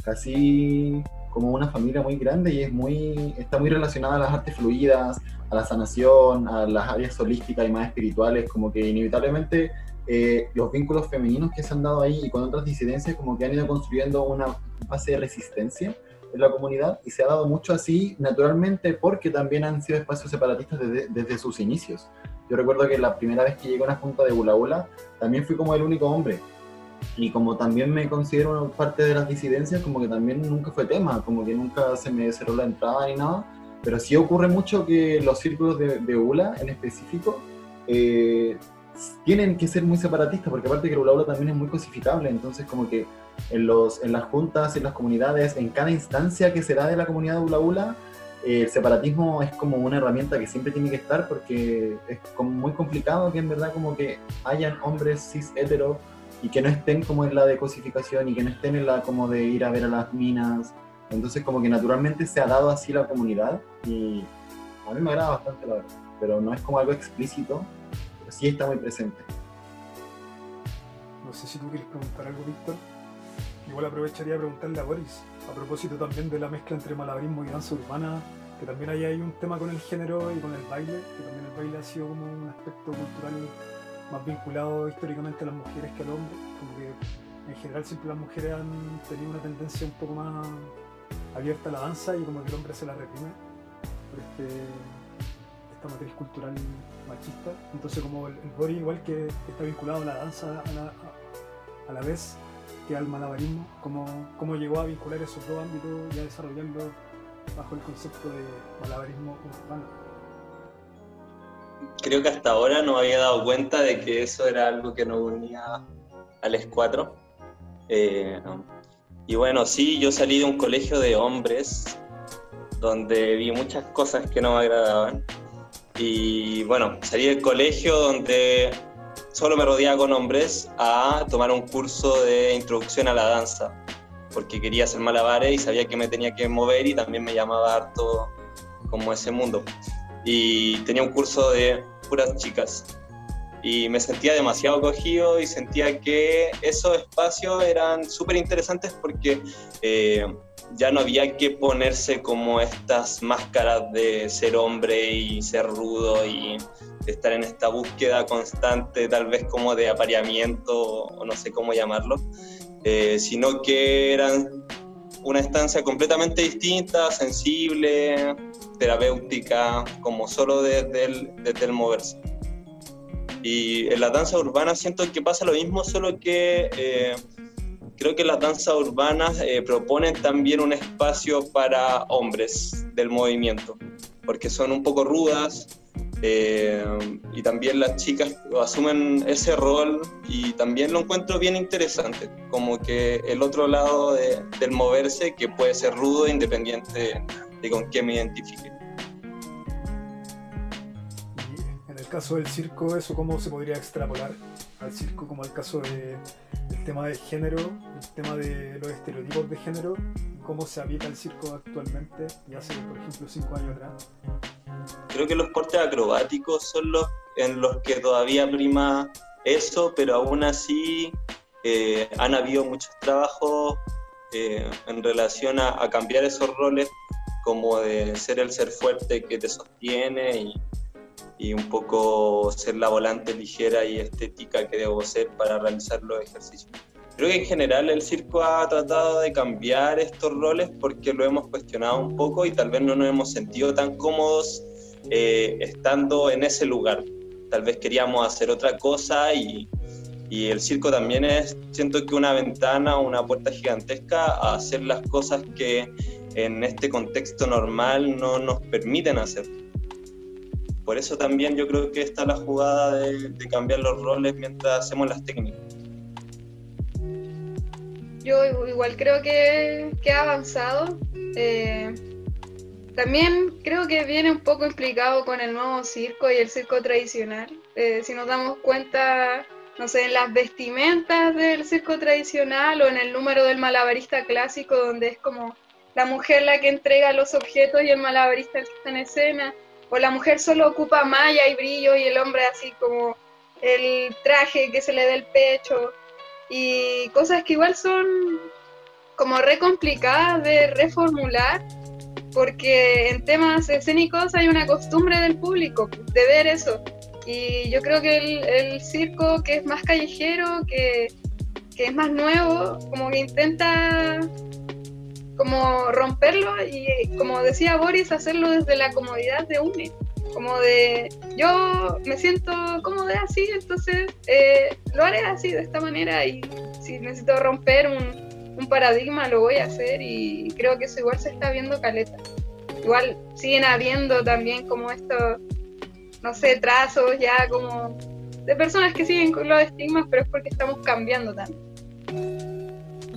casi como una familia muy grande y es muy, está muy relacionada a las artes fluidas, a la sanación, a las áreas holísticas y más espirituales, como que inevitablemente eh, los vínculos femeninos que se han dado ahí y con otras disidencias como que han ido construyendo una base de resistencia en la comunidad y se ha dado mucho así naturalmente porque también han sido espacios separatistas desde, desde sus inicios. Yo recuerdo que la primera vez que llegué a una junta de Bula Bula también fui como el único hombre. Y como también me considero parte de las disidencias, como que también nunca fue tema, como que nunca se me cerró la entrada ni nada, pero sí ocurre mucho que los círculos de, de ULA en específico eh, tienen que ser muy separatistas, porque aparte que el ULA, ULA también es muy cosificable, entonces como que en, los, en las juntas, en las comunidades, en cada instancia que se da de la comunidad de ULA ULA, el separatismo es como una herramienta que siempre tiene que estar porque es como muy complicado que en verdad como que hayan hombres cis hetero y que no estén como en la de cosificación y que no estén en la como de ir a ver a las minas. Entonces como que naturalmente se ha dado así la comunidad y a mí me agrada bastante la verdad, pero no es como algo explícito, pero sí está muy presente. No sé si tú quieres preguntar algo, Víctor. Igual aprovecharía de preguntarle a Boris, a propósito también de la mezcla entre malabarismo y danza urbana, que también ahí hay un tema con el género y con el baile, que también el baile ha sido como un aspecto cultural más vinculado históricamente a las mujeres que al hombre, como que en general siempre las mujeres han tenido una tendencia un poco más abierta a la danza y como que el hombre se la reprime por este, esta matriz cultural machista. Entonces como el, el igual que está vinculado a la danza a la, a la vez que al malabarismo, cómo, cómo llegó a vincular esos dos ámbitos y a desarrollarlo bajo el concepto de malabarismo urbano creo que hasta ahora no había dado cuenta de que eso era algo que nos unía al S4. Eh, y bueno, sí, yo salí de un colegio de hombres donde vi muchas cosas que no me agradaban. Y bueno, salí del colegio donde solo me rodeaba con hombres a tomar un curso de introducción a la danza, porque quería hacer malabares y sabía que me tenía que mover y también me llamaba harto como ese mundo y tenía un curso de puras chicas. Y me sentía demasiado cogido y sentía que esos espacios eran súper interesantes porque eh, ya no había que ponerse como estas máscaras de ser hombre y ser rudo y estar en esta búsqueda constante, tal vez como de apareamiento o no sé cómo llamarlo, eh, sino que eran una estancia completamente distinta, sensible, terapéutica, como solo desde el, desde el moverse. Y en la danza urbana siento que pasa lo mismo, solo que eh, creo que las danzas urbanas eh, proponen también un espacio para hombres del movimiento, porque son un poco rudas, eh, y también las chicas asumen ese rol y también lo encuentro bien interesante, como que el otro lado del moverse que puede ser rudo independiente de con qué me identifique. En el caso del circo, ¿eso cómo se podría extrapolar al circo como al caso del tema de género, el tema de los estereotipos de género, cómo se habita el circo actualmente y hace, por ejemplo, cinco años atrás? Creo que los cortes acrobáticos son los en los que todavía prima eso, pero aún así eh, han habido muchos trabajos eh, en relación a, cambiar esos roles como de ser el ser fuerte que te sostiene y, y un poco ser la volante ligera y estética que debo ser para realizar los ejercicios. Creo que en general el circo ha tratado de cambiar estos roles porque lo hemos cuestionado un poco y tal vez no nos hemos sentido tan cómodos eh, estando en ese lugar. Tal vez queríamos hacer otra cosa y, y el circo también es, siento que una ventana, una puerta gigantesca a hacer las cosas que en este contexto normal no nos permiten hacer. Por eso también yo creo que está la jugada de, cambiar los roles mientras hacemos las técnicas. Yo igual creo que, ha avanzado. Eh, también creo que viene un poco implicado con el nuevo circo y el circo tradicional. Eh, si nos damos cuenta, no sé, en las vestimentas del circo tradicional o en el número del malabarista clásico, donde es como la mujer la que entrega los objetos y el malabarista que está en escena, o la mujer solo ocupa malla y brillo y el hombre así como el traje que se le da el pecho y cosas que igual son como re complicadas de reformular, porque en temas escénicos hay una costumbre del público de ver eso. Y yo creo que el, el circo que es más callejero, que, que, es más nuevo, como que intenta como romperlo y como decía Boris, hacerlo desde la comodidad de uno como de yo me siento cómoda así, entonces eh, lo haré así, de esta manera, y si necesito romper un, paradigma, lo voy a hacer, y creo que eso igual se está viendo caleta. Igual siguen habiendo también como estos, no sé, trazos ya como de personas que siguen con los estigmas, pero es porque estamos cambiando también.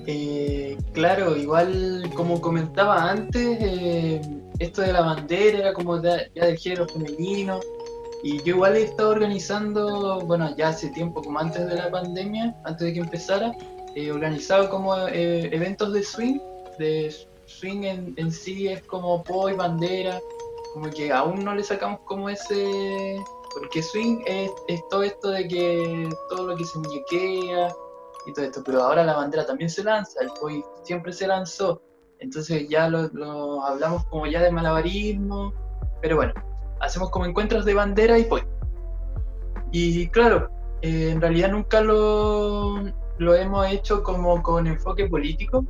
Eh, claro, igual como comentaba antes, eh, esto de la bandera era como ya, del género femenino. Y yo igual he estado organizando, bueno, ya hace tiempo, como antes de la pandemia, antes de que empezara, he organizado como eh, eventos de swing. De swing en, en sí es como po y bandera, como que aún no le sacamos como ese... Porque swing es, es todo esto de que todo lo que se muñequea y todo esto, pero ahora la bandera también se lanza, el poi siempre se lanzó, entonces ya lo, hablamos como ya de malabarismo, pero bueno, hacemos como encuentros de bandera y pues. Y claro, eh, en realidad nunca lo, lo hemos hecho como con enfoque político.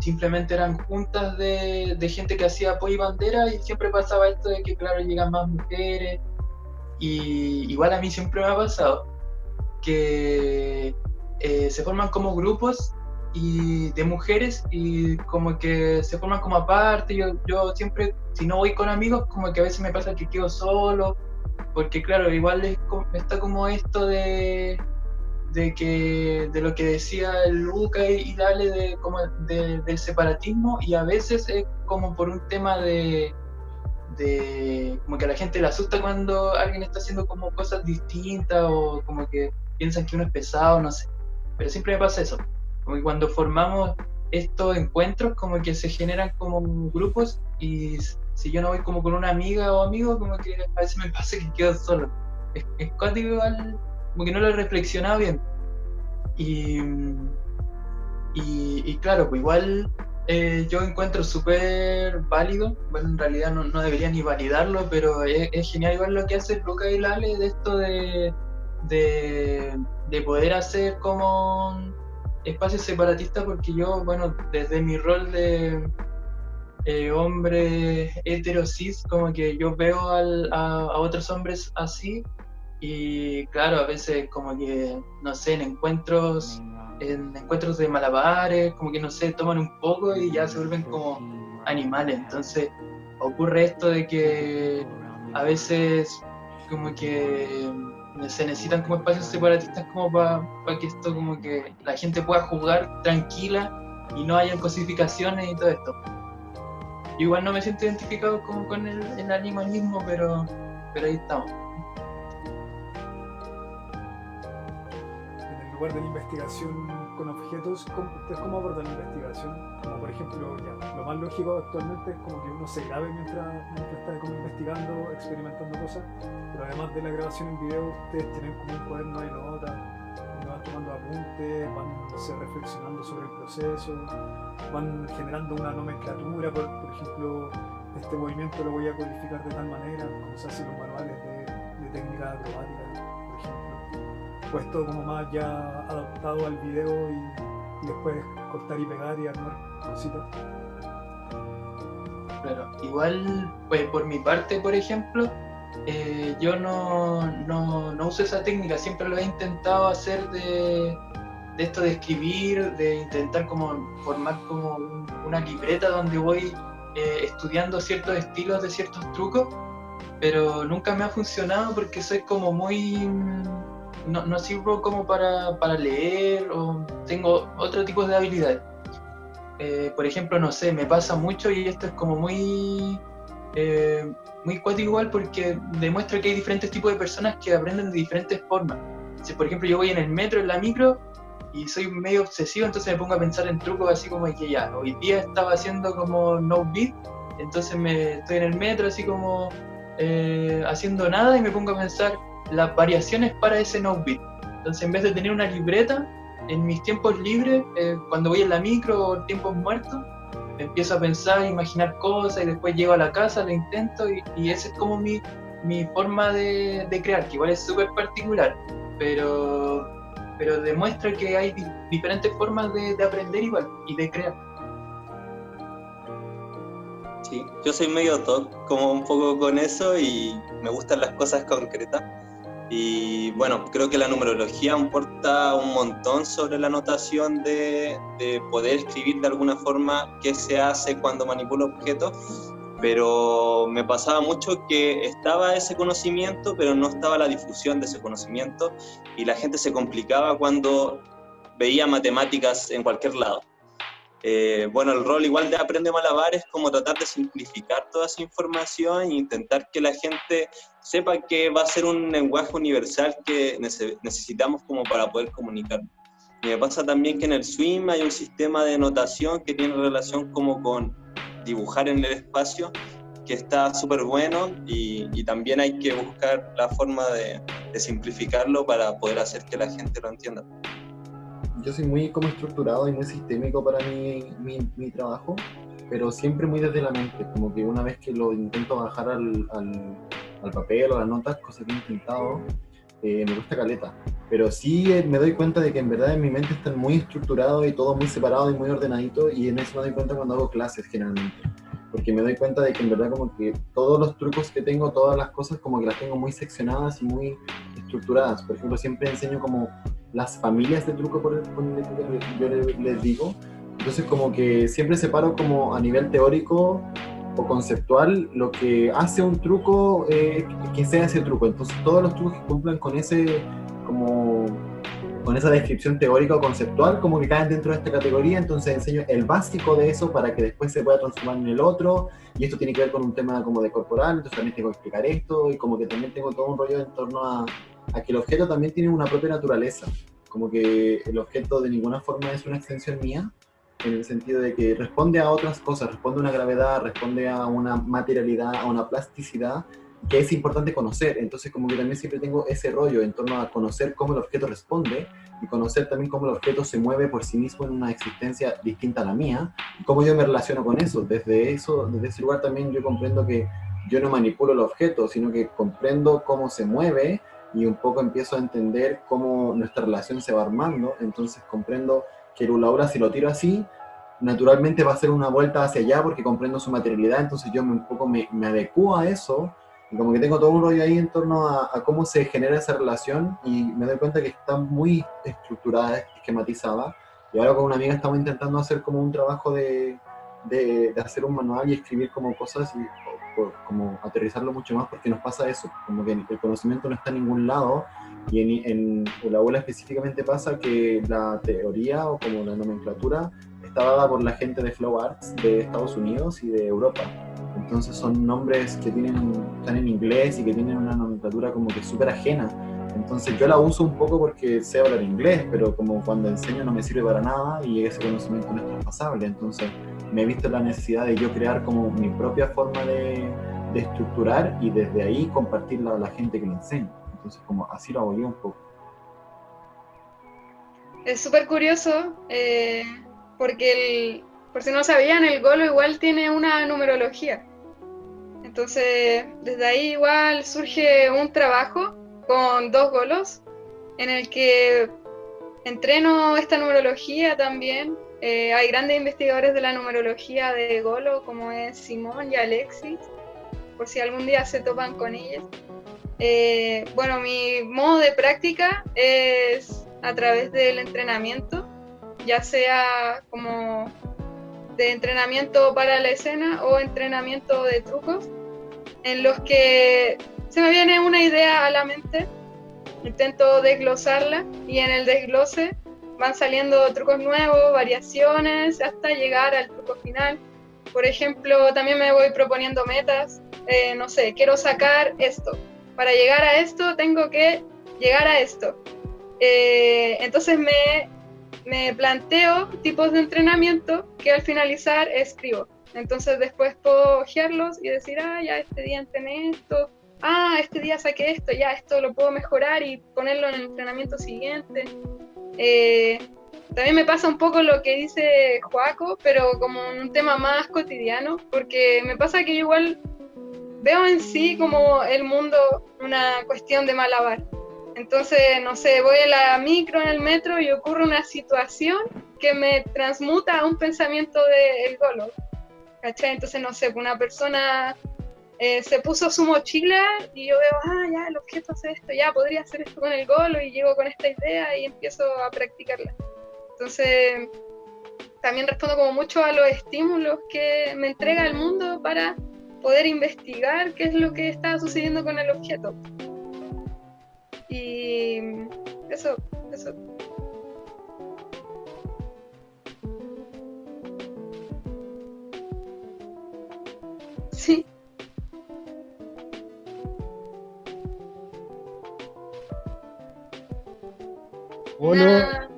Simplemente eran juntas de, de gente que hacía apoyo y bandera y siempre pasaba esto de que, claro, llegan más mujeres. Y igual a mí siempre me ha pasado que eh, se forman como grupos y de mujeres y como que se forman como aparte. Yo, yo siempre, si no voy con amigos, como que a veces me pasa que quedo solo, porque claro, igual está como esto de, de que de lo que decía Luca y, Dale de, como del separatismo y a veces es como por un tema de, de como que a la gente le asusta cuando alguien está haciendo como cosas distintas o como que piensan que uno es pesado, no sé. Pero siempre me pasa eso como que cuando formamos estos encuentros, como que se generan como grupos y si yo no voy como con una amiga o amigo, como que a veces me pasa que quedo solo. Es, es igual, como que no lo he reflexionado bien. Y, y, claro, pues igual eh, yo encuentro súper válido, bueno, en realidad no, no, debería ni validarlo, pero es, es, genial igual lo que hace Luca y Lale de esto de, de, de poder hacer como espacio separatista porque yo, bueno, desde mi rol de eh, hombre hetero cis, como que yo veo al, a, otros hombres así y claro, a veces como que, no sé, en encuentros, en encuentros de malabares, como que no sé, toman un poco y ya se vuelven como animales. Entonces ocurre esto de que a veces como que se necesitan como espacios separatistas como para que esto como que la gente pueda jugar tranquila y no haya cosificaciones y todo esto. igual no me siento identificado como con el, el animalismo, pero, pero ahí estamos. En el lugar de la investigación con objetos, ¿cómo, ¿ustedes cómo abordan la investigación? Como por ejemplo, lo más lógico actualmente es como que uno se grabe mientras, mientras está como investigando, experimentando cosas, pero además de la grabación en video, ustedes tienen como un cuaderno de notas, donde van tomando apuntes, van se reflexionando sobre el proceso, van generando una nomenclatura, por, por ejemplo, este movimiento lo voy a codificar de tal manera, como se hacen los manuales de, de técnica acrobática, Pues todo como más ya adaptado al video y, después cortar y pegar y armar cositas. Claro, igual, pues por mi parte, por ejemplo, eh, yo no, no, no uso esa técnica, siempre lo he intentado hacer de, de esto de escribir, de intentar como formar como un- una libreta donde voy eh, estudiando ciertos estilos de ciertos trucos, pero nunca me ha funcionado porque soy como muy... No, no sirvo como para, para leer o tengo otro tipo de habilidades. Eh, por ejemplo, no sé, me pasa mucho y esto es como muy... eh, muy cuático igual porque demuestra que hay diferentes tipos de personas que aprenden de diferentes formas. Si por ejemplo yo voy en el metro, en la micro, y soy medio obsesivo, entonces me pongo a pensar en trucos así como que ya, hoy día estaba haciendo como no beat, entonces me estoy en el metro así como eh, haciendo nada y me pongo a pensar las variaciones para ese no beat. Entonces en vez de tener una libreta, en mis tiempos libres, eh, cuando voy en la micro o tiempos muertos, empiezo a pensar, imaginar cosas y después llego a la casa, lo intento y, y esa es como mi, mi forma de, de crear, que igual es súper particular, pero, pero demuestra que hay di- diferentes formas de, de aprender igual y de crear. Sí, yo soy medio TOC como un poco con eso y me gustan las cosas concretas. Y bueno, creo que la numerología importa un montón sobre la notación de, de poder escribir de alguna forma qué se hace cuando manipulo objetos, pero me pasaba mucho que estaba ese conocimiento, pero no estaba la difusión de ese conocimiento y la gente se complicaba cuando veía matemáticas en cualquier lado. Eh, bueno, el rol igual de Aprende Malabar es como tratar de simplificar toda esa información e intentar que la gente sepa que va a ser un lenguaje universal que nece- necesitamos como para poder comunicar. Me pasa también que en el swim hay un sistema de notación que tiene relación como con dibujar en el espacio, que está súper bueno y, también hay que buscar la forma de simplificarlo para poder hacer que la gente lo entienda. Yo soy muy como estructurado y muy sistémico para mi, mi, mi trabajo, pero siempre muy desde la mente, como que una vez que lo intento bajar al, al, al papel o a las notas, cosa que he intentado, eh, me cuesta caleta. Pero sí eh, me doy cuenta de que en verdad en mi mente están muy estructurado y todo muy separado y muy ordenadito y en eso me doy cuenta cuando hago clases generalmente. Porque me doy cuenta de que en verdad como que todos los trucos que tengo, todas las cosas como que las tengo muy seccionadas y muy estructuradas. Por ejemplo, siempre enseño como las familias de truco, por el yo le- les digo. Entonces como que siempre separo como a nivel teórico o conceptual lo que hace un truco, eh, que sea ese truco. Entonces todos los trucos que cumplan con ese como con esa descripción teórica o conceptual como que caen dentro de esta categoría, entonces enseño el básico de eso para que después se pueda transformar en el otro, y esto tiene que ver con un tema como de corporal, entonces también tengo que explicar esto, y como que también tengo todo un rollo en torno a, a que el objeto también tiene una propia naturaleza, como que el objeto de ninguna forma es una extensión mía, en el sentido de que responde a otras cosas, responde a una gravedad, responde a una materialidad, a una plasticidad, que es importante conocer. Entonces, como que también siempre tengo ese rollo en torno a conocer cómo el objeto responde y conocer también cómo el objeto se mueve por sí mismo en una existencia distinta a la mía y cómo yo me relaciono con eso. Desde eso, desde ese lugar también yo comprendo que yo no manipulo el objeto, sino que comprendo cómo se mueve y un poco empiezo a entender cómo nuestra relación se va armando. Entonces comprendo que hula, si lo tiro así, naturalmente va a ser una vuelta hacia allá porque comprendo su materialidad, entonces yo me, un poco me, me adecuo a eso y como que tengo todo un rollo ahí en torno a, a, cómo se genera esa relación y me doy cuenta que está muy estructurada, esquematizada. Y ahora con una amiga estamos intentando hacer como un trabajo de, de, de hacer un manual y escribir como cosas y o, como aterrizarlo mucho más porque nos pasa eso, como que el conocimiento no está en ningún lado y en, en la abuela específicamente pasa que la teoría o como la nomenclatura está dada por la gente de Flow Arts de Estados Unidos y de Europa. Entonces son nombres que tienen, están en inglés y que tienen una nomenclatura como que súper ajena. Entonces yo la uso un poco porque sé hablar inglés, pero como cuando enseño no me sirve para nada y ese conocimiento no es traspasable. Entonces me he visto la necesidad de yo crear como mi propia forma de, de estructurar y desde ahí compartirla a la gente que le enseño. Entonces como así lo hago yo un poco. es súper curioso eh, porque, el, por si no sabían, el golo igual tiene una numerología. Entonces, desde ahí igual surge un trabajo con dos golos en el que entreno esta numerología también. Eh, hay grandes investigadores de la numerología de Golo, como es Simón y Alexis, por si algún día se topan con ellos. Eh, bueno, mi modo de práctica es a través del entrenamiento, ya sea como de entrenamiento para la escena o entrenamiento de trucos, en los que se me viene una idea a la mente, intento desglosarla y en el desglose van saliendo trucos nuevos, variaciones, hasta llegar al truco final. Por ejemplo, también me voy proponiendo metas, eh, no sé, quiero sacar esto. Para llegar a esto tengo que llegar a esto. Eh, entonces me, me planteo tipos de entrenamiento que al finalizar escribo. Entonces después puedo ojearlos y decir, ah, ya este día entrené esto, ah, este día saqué esto, ya esto lo puedo mejorar y ponerlo en el entrenamiento siguiente. Eh, también me pasa un poco lo que dice Joaco, pero como un tema más cotidiano, porque me pasa que yo igual veo en sí como el mundo una cuestión de malabar. Entonces, no sé, voy a la micro en el metro y ocurre una situación que me transmuta a un pensamiento del de golo. ¿Cachai? Entonces, no sé, una persona eh, se puso su mochila y yo veo, ah, ya, el objeto hace esto, ya, podría hacer esto con el golo y llego con esta idea y empiezo a practicarla. Entonces, también respondo como mucho a los estímulos que me entrega el mundo para poder investigar qué es lo que está sucediendo con el objeto. Y eso, eso. Sí. Hola.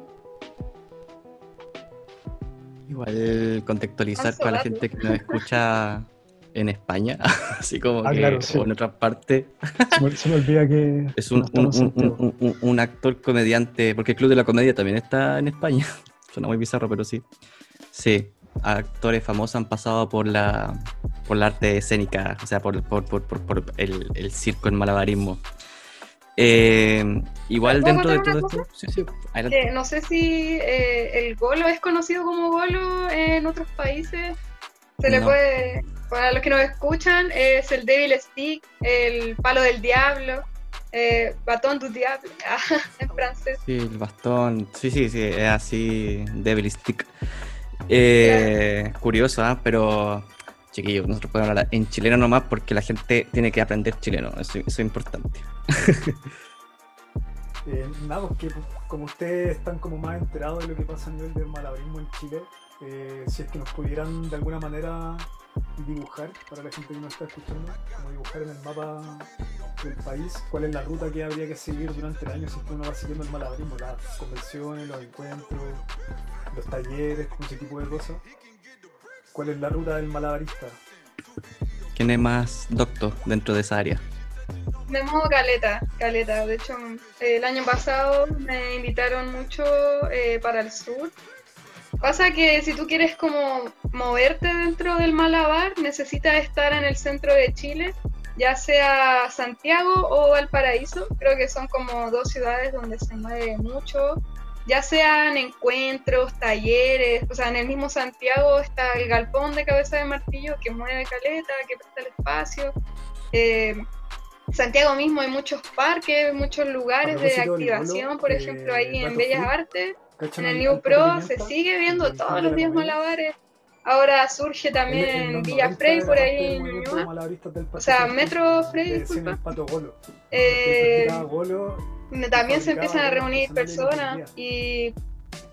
Igual contextualizar para la gente que nos escucha en España, así como Ah, que claro, sí. o en otra parte. Se me, se me olvida que Es un, no un- un- un- un actor comediante, porque el Club de la Comedia también está en España. Suena muy bizarro, pero sí. Sí, actores famosos han pasado por la, por la arte escénica, o sea, por, por, por, por- por el, el circo, el malabarismo. Eh, igual ¿Puedo dentro de todo esto, sí, sí, adelante. Que no sé si eh, el golo es conocido como golo en otros países. Se le puede, para los que nos escuchan, es el Devil Stick, el palo del diablo, eh, batón du diable, ah, en francés. Sí, el bastón. Sí, sí, sí, es así, Devil Stick. Eh, curioso, ¿ah? Pero, chiquillos, nosotros podemos hablar en chileno nomás porque la gente tiene que aprender chileno. Eso, es importante. Eh, nada, porque como ustedes están como más enterados de lo que pasa a nivel del malabarismo en Chile, eh, si es que nos pudieran de alguna manera dibujar, para la gente que nos está escuchando, como dibujar en el mapa del país, cuál es la ruta que habría que seguir durante el año si es que uno va siguiendo el malabarismo, las convenciones, los encuentros, los talleres, ese tipo de cosas. ¿Cuál es la ruta del malabarista? ¿Quién es más docto dentro de esa área? Me muevo caleta, caleta. De hecho, el año pasado me invitaron mucho eh, para el sur. Pasa que si tú quieres como moverte dentro del Malabar, necesitas estar en el centro de Chile, ya sea Santiago o Valparaíso. Creo que son como dos ciudades donde se mueve mucho. Ya sean encuentros, talleres, o sea, en el mismo Santiago está el galpón de cabeza de martillo que mueve caleta, que presta el espacio. Eh, Santiago mismo hay muchos parques, muchos lugares de activación, por eh, ejemplo, ahí en Bellas Artes, ¿Cachan en el New Pro se sigue viendo El todos los días malabares. Ahora surge también los Villa 90 Frey, por ahí en O sea, Metro le Frey, disculpa. el. Eh, golo también se empiezan a reunir personas y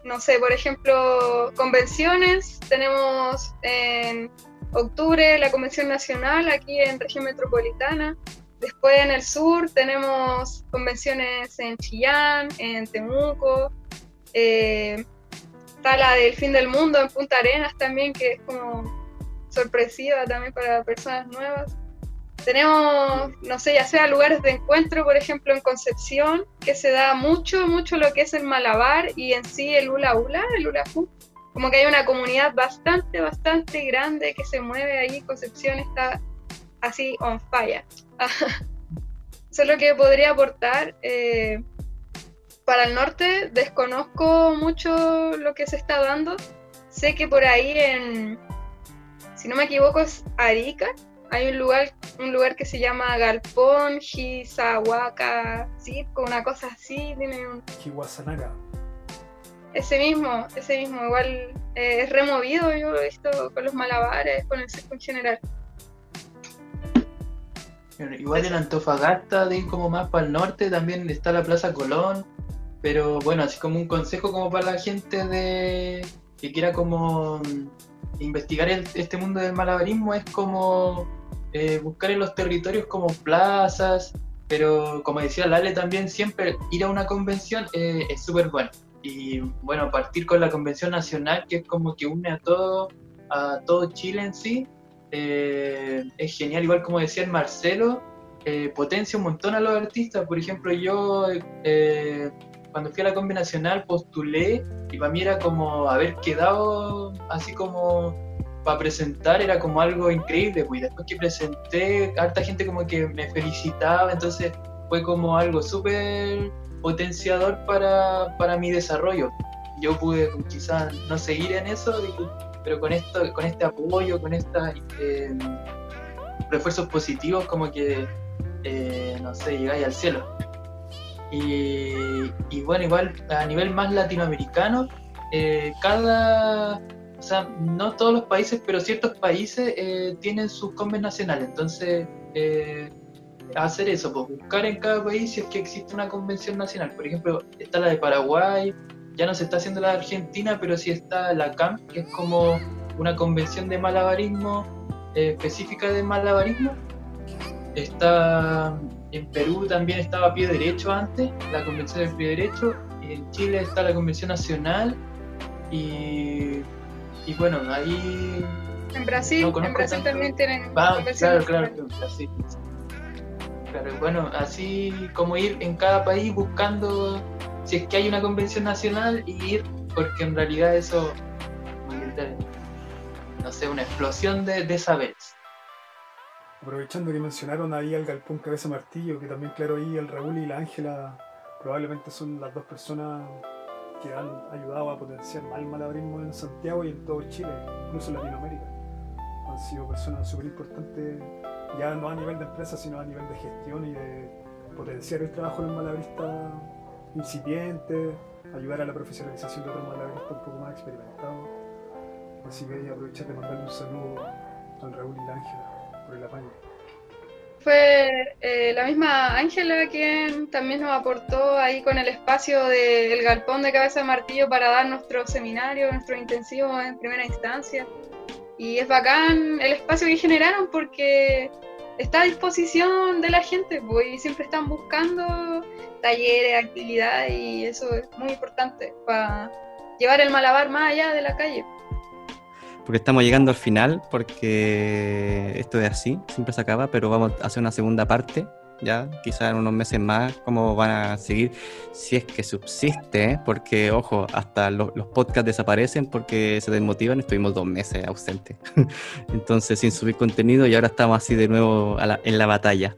no sé, por ejemplo, convenciones, tenemos en octubre la convención nacional aquí en región metropolitana, después en el sur tenemos convenciones en Chillán, en Temuco, eh, está la del fin del mundo en Punta Arenas también, que es como sorpresiva también para personas nuevas. Tenemos, no sé, ya sea lugares de encuentro, por ejemplo en Concepción, que se da mucho, mucho lo que es el malabar y en sí el hula hula, el hula. Como que hay una comunidad bastante, bastante grande que se mueve ahí. Concepción está así on fire. Eso es lo que podría aportar. Eh, para el norte desconozco mucho lo que se está dando. Sé que por ahí en, si no me equivoco, es Arica. Hay un lugar, un lugar que se llama Galpón, Hizahuaca, con una cosa así. Tiene un... Ese mismo, ese mismo, igual eh, es removido, yo lo he visto con los malabares, con el circo en general. Igual en Antofagasta, de ir como más para el norte, también está la Plaza Colón, pero bueno, así como un consejo como para la gente de que quiera como mm, investigar este mundo del malabarismo es como eh, buscar en los territorios como plazas, pero como decía Lale también, siempre ir a una convención eh, es súper bueno. Y bueno, partir con la convención nacional, que es como que une a todo, a todo Chile en sí, eh, es genial, igual como decía el Marcelo, potencia un montón a los artistas. Por ejemplo, yo cuando fui a la Convención Nacional postulé y para mí era como haber quedado así como para presentar era como algo increíble, pues después que presenté, harta gente como que me felicitaba, entonces fue como algo súper potenciador para, para, mi desarrollo. Yo pude quizás no seguir en eso, pero con esto, con este apoyo, con estos eh, refuerzos positivos, como que, eh, no sé, llegáis al cielo. Y, bueno, igual a nivel más latinoamericano, eh, cada o sea, no todos los países, pero ciertos países eh, tienen sus convenios nacionales. Entonces, eh, hacer eso, pues buscar en cada país si es que existe una convención nacional. Por ejemplo, está la de Paraguay, ya no se está haciendo la de Argentina, pero sí está la CAM, que es como una convención de malabarismo eh, específica de malabarismo. Está en Perú también estaba pie derecho antes, la convención de pie derecho. En Chile está la convención nacional y y bueno, ahí... En Brasil, en Brasil también tienen... Ah, claro, claro, Brasil. Claro, bueno, así como ir en cada país buscando si es que hay una convención nacional y ir, porque en realidad eso, no sé, una explosión de, de saberes. Aprovechando que mencionaron ahí al Galpón Cabeza Martillo, que también, claro, ahí el Raúl y la Ángela probablemente son las dos personas que han ayudado a potenciar el malabarismo en Santiago y en todo Chile, incluso en Latinoamérica. Han sido personas súper importantes, ya no a nivel de empresa, sino a nivel de gestión y de potenciar el trabajo de los malabaristas incipientes, ayudar a la profesionalización de otros malabaristas un poco más experimentados. Así que aprovechar de mandarle un saludo al Raúl y la Ángela por el apaño fue eh, la misma Ángela quien también nos aportó ahí con el espacio del galpón de cabeza de martillo para dar nuestro seminario, nuestro intensivo en primera instancia. Y es bacán el espacio que generaron porque está a disposición de la gente pues, y siempre están buscando talleres, actividades y eso es muy importante para llevar el malabar más allá de la calle porque estamos llegando al final, porque esto es así, siempre se acaba, pero vamos a hacer una segunda parte, ya, quizás en unos meses más, cómo van a seguir, si es que subsiste, porque, ojo, hasta los, podcasts desaparecen porque se desmotivan, estuvimos dos meses ausentes, entonces sin subir contenido y ahora estamos así de nuevo en la batalla,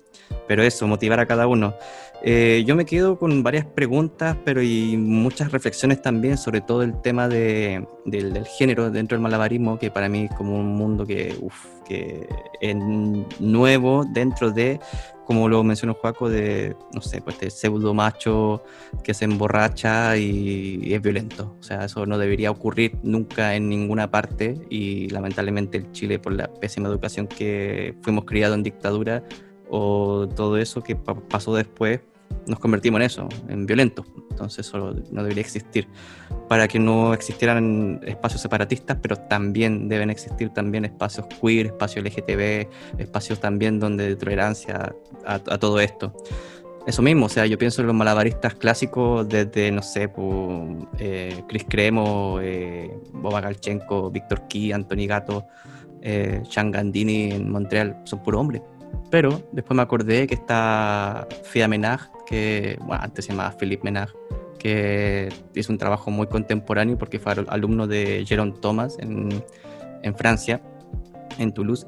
pero eso, motivar a cada uno. Eh, yo me quedo con varias preguntas, pero y muchas reflexiones también sobre todo el tema de, del, género dentro del malabarismo, que para mí es como un mundo que, uf, que es nuevo dentro de, como lo mencionó Juaco, de, no sé, pues de pseudo macho que se emborracha y, es violento. O sea, eso no debería ocurrir nunca en ninguna parte y lamentablemente en Chile, por la pésima educación que fuimos criados en dictadura, o todo eso que pasó después, nos convertimos en eso, en violentos. Entonces eso no debería existir. Para que no existieran espacios separatistas, pero también deben existir también espacios queer, espacios LGTB, espacios también donde de tolerancia a, todo esto. Eso mismo, o sea, yo pienso en los malabaristas clásicos desde, no sé, eh, Chris Cremo, eh, Boba Galchenko, Víctor Key, Anthony Gato, eh, Gandini en Montreal, son puros hombres Pero después me acordé que está Fia Menag, que bueno, antes se llamaba Philippe Menag, que hizo un trabajo muy contemporáneo porque fue al- alumno de Jérôme Thomas en, en Francia, en Toulouse,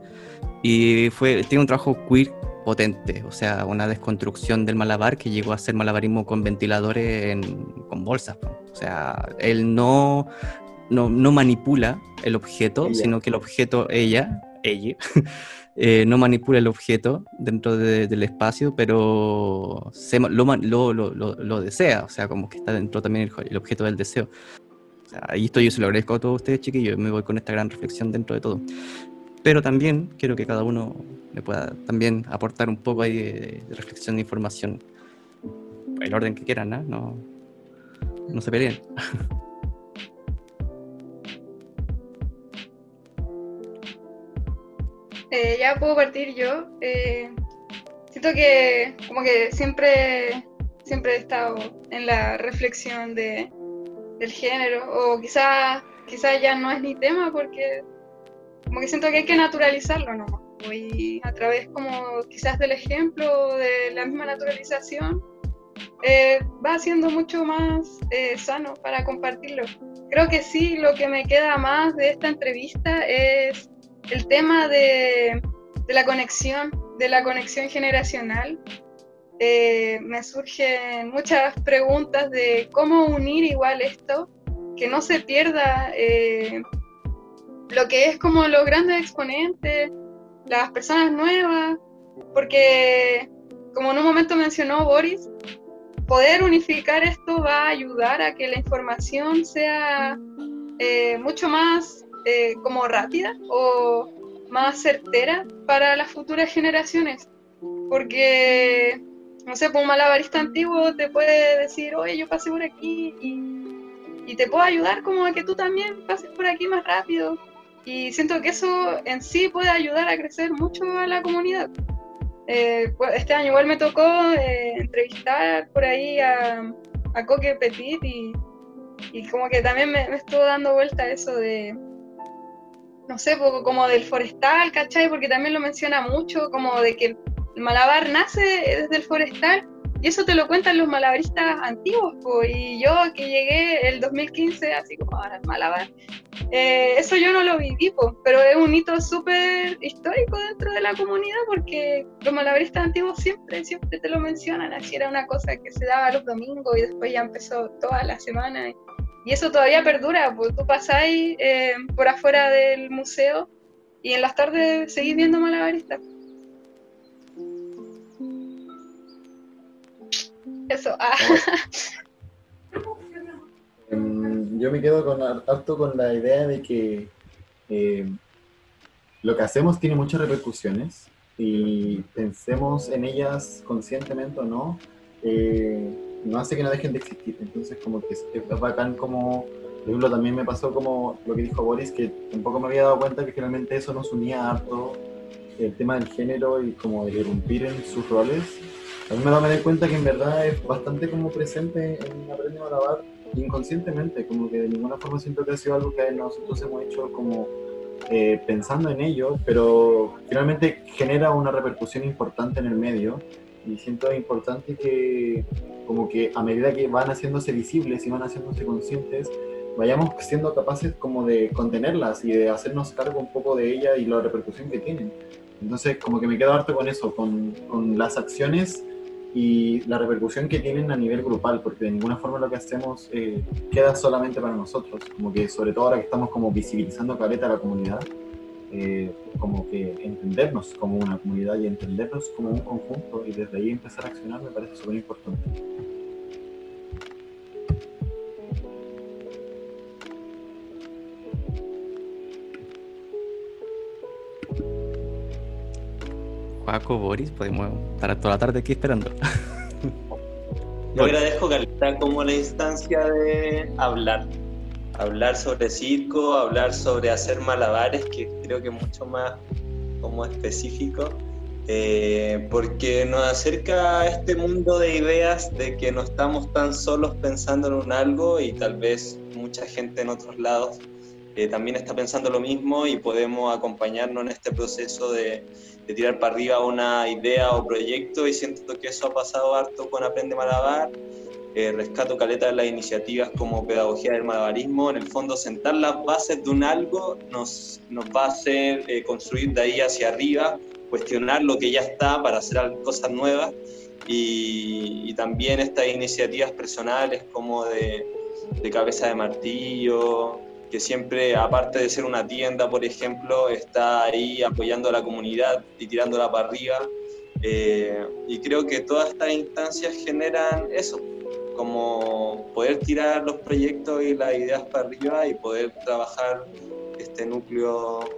y fue, tiene un trabajo queer potente, o sea, una desconstrucción del malabar que llegó a ser malabarismo con ventiladores en- con bolsas. O sea, él no, no, no manipula el objeto, Ella. sino que el objeto, ella, ella, eh, no manipula el objeto dentro de- del espacio, pero se lo, lo, lo- lo- desea, o sea, como que está dentro también el, el objeto del deseo. O sea, y esto yo se lo agradezco a todos ustedes, chiquillos, me voy con esta gran reflexión dentro de todo. Pero también quiero que cada uno me pueda también aportar un poco ahí de, de reflexión de información. El orden que quieran, ¿no? No, no se peleen. ya puedo partir yo. Eh, siento que como que siempre, siempre he estado en la reflexión de, del género, o quizás quizá ya no es ni tema porque como que siento que hay que naturalizarlo nomás. Y a través como quizás del ejemplo, de la misma naturalización, eh, va siendo mucho más eh, sano para compartirlo. Creo que sí, lo que me queda más de esta entrevista es el tema de, de la conexión, de la conexión generacional. Eh, me surgen muchas preguntas de cómo unir igual esto, que no se pierda eh, lo que es como los grandes exponentes, las personas nuevas, porque como en un momento mencionó Boris, poder unificar esto va a ayudar a que la información sea eh, mucho más como rápida o más certera para las futuras generaciones. Porque, no sé, pues un malabarista antiguo te puede decir, oye, yo pasé por aquí y, y te puedo ayudar como a que tú también pases por aquí más rápido. Y siento que eso en sí puede ayudar a crecer mucho a la comunidad. Eh, pues, este año igual me tocó eh, entrevistar por ahí a, a Coque Petit y, y como que también me, me estuvo dando vuelta eso de, no sé, como del forestal, ¿cachai? Porque también lo menciona mucho, como de que el malabar nace desde el forestal y eso te lo cuentan los malabaristas antiguos, y yo que llegué el 2015, así como ahora el malabar, eh, eso yo no lo viví, pero es un hito súper histórico dentro de la comunidad porque los malabaristas antiguos siempre, siempre te lo mencionan, así era una cosa que se daba los domingos y después ya empezó toda la semana. Eso todavía perdura, pues tú pasáis eh, por afuera del museo y en las tardes seguís viendo malabaristas. Eso, ah. Mm, Yo me quedo con har- harto con la idea de que eh, lo que hacemos tiene muchas repercusiones y pensemos en ellas conscientemente o no, eh, no hace que no dejen de existir. Entonces como que es, es bacán como, por ejemplo, también me pasó como lo que dijo Boris, que tampoco me había dado cuenta que finalmente eso nos unía harto, el tema del género y como de irrumpir en sus roles. Mí me me doy cuenta que en verdad es bastante como presente en Aprende a Malabar inconscientemente, como que de ninguna forma siento que ha sido algo que nosotros hemos hecho como eh, pensando en ello, pero finalmente genera una repercusión importante en el medio y siento importante que como que a medida que van haciéndose visibles y van haciéndose conscientes, vayamos siendo capaces como de contenerlas y de hacernos cargo un poco de ellas y la repercusión que tienen. Entonces como que me quedo harto con eso, con, con las acciones y la repercusión que tienen a nivel grupal, porque de ninguna forma lo que hacemos eh, queda solamente para nosotros, como que sobre todo ahora que estamos como visibilizando caleta a la comunidad, eh, como que entendernos como una comunidad y entendernos como un conjunto y desde ahí empezar a accionar me parece súper importante. Juaco, Boris, podemos estar toda la tarde aquí esperando. Yo agradezco, Caleta, como la instancia de hablar. Hablar sobre circo, hablar sobre hacer malabares, que creo que es mucho más como específico, eh, porque nos acerca a este mundo de ideas de que no estamos tan solos pensando en un algo y tal vez mucha gente en otros lados eh, también está pensando lo mismo y podemos acompañarnos en este proceso de, de, tirar para arriba una idea o proyecto y siento que eso ha pasado harto con Aprende Malabar. Eh, rescato caleta de las iniciativas como pedagogía del malabarismo, en el fondo sentar las bases de un algo nos, nos va a hacer eh, construir de ahí hacia arriba, cuestionar lo que ya está para hacer cosas nuevas. Y, y también estas iniciativas personales como de, de cabeza de martillo, que siempre, aparte de ser una tienda, por ejemplo, está ahí apoyando a la comunidad y tirándola para arriba. Eh, y creo que todas estas instancias generan eso, como poder tirar los proyectos y las ideas para arriba y poder trabajar este núcleo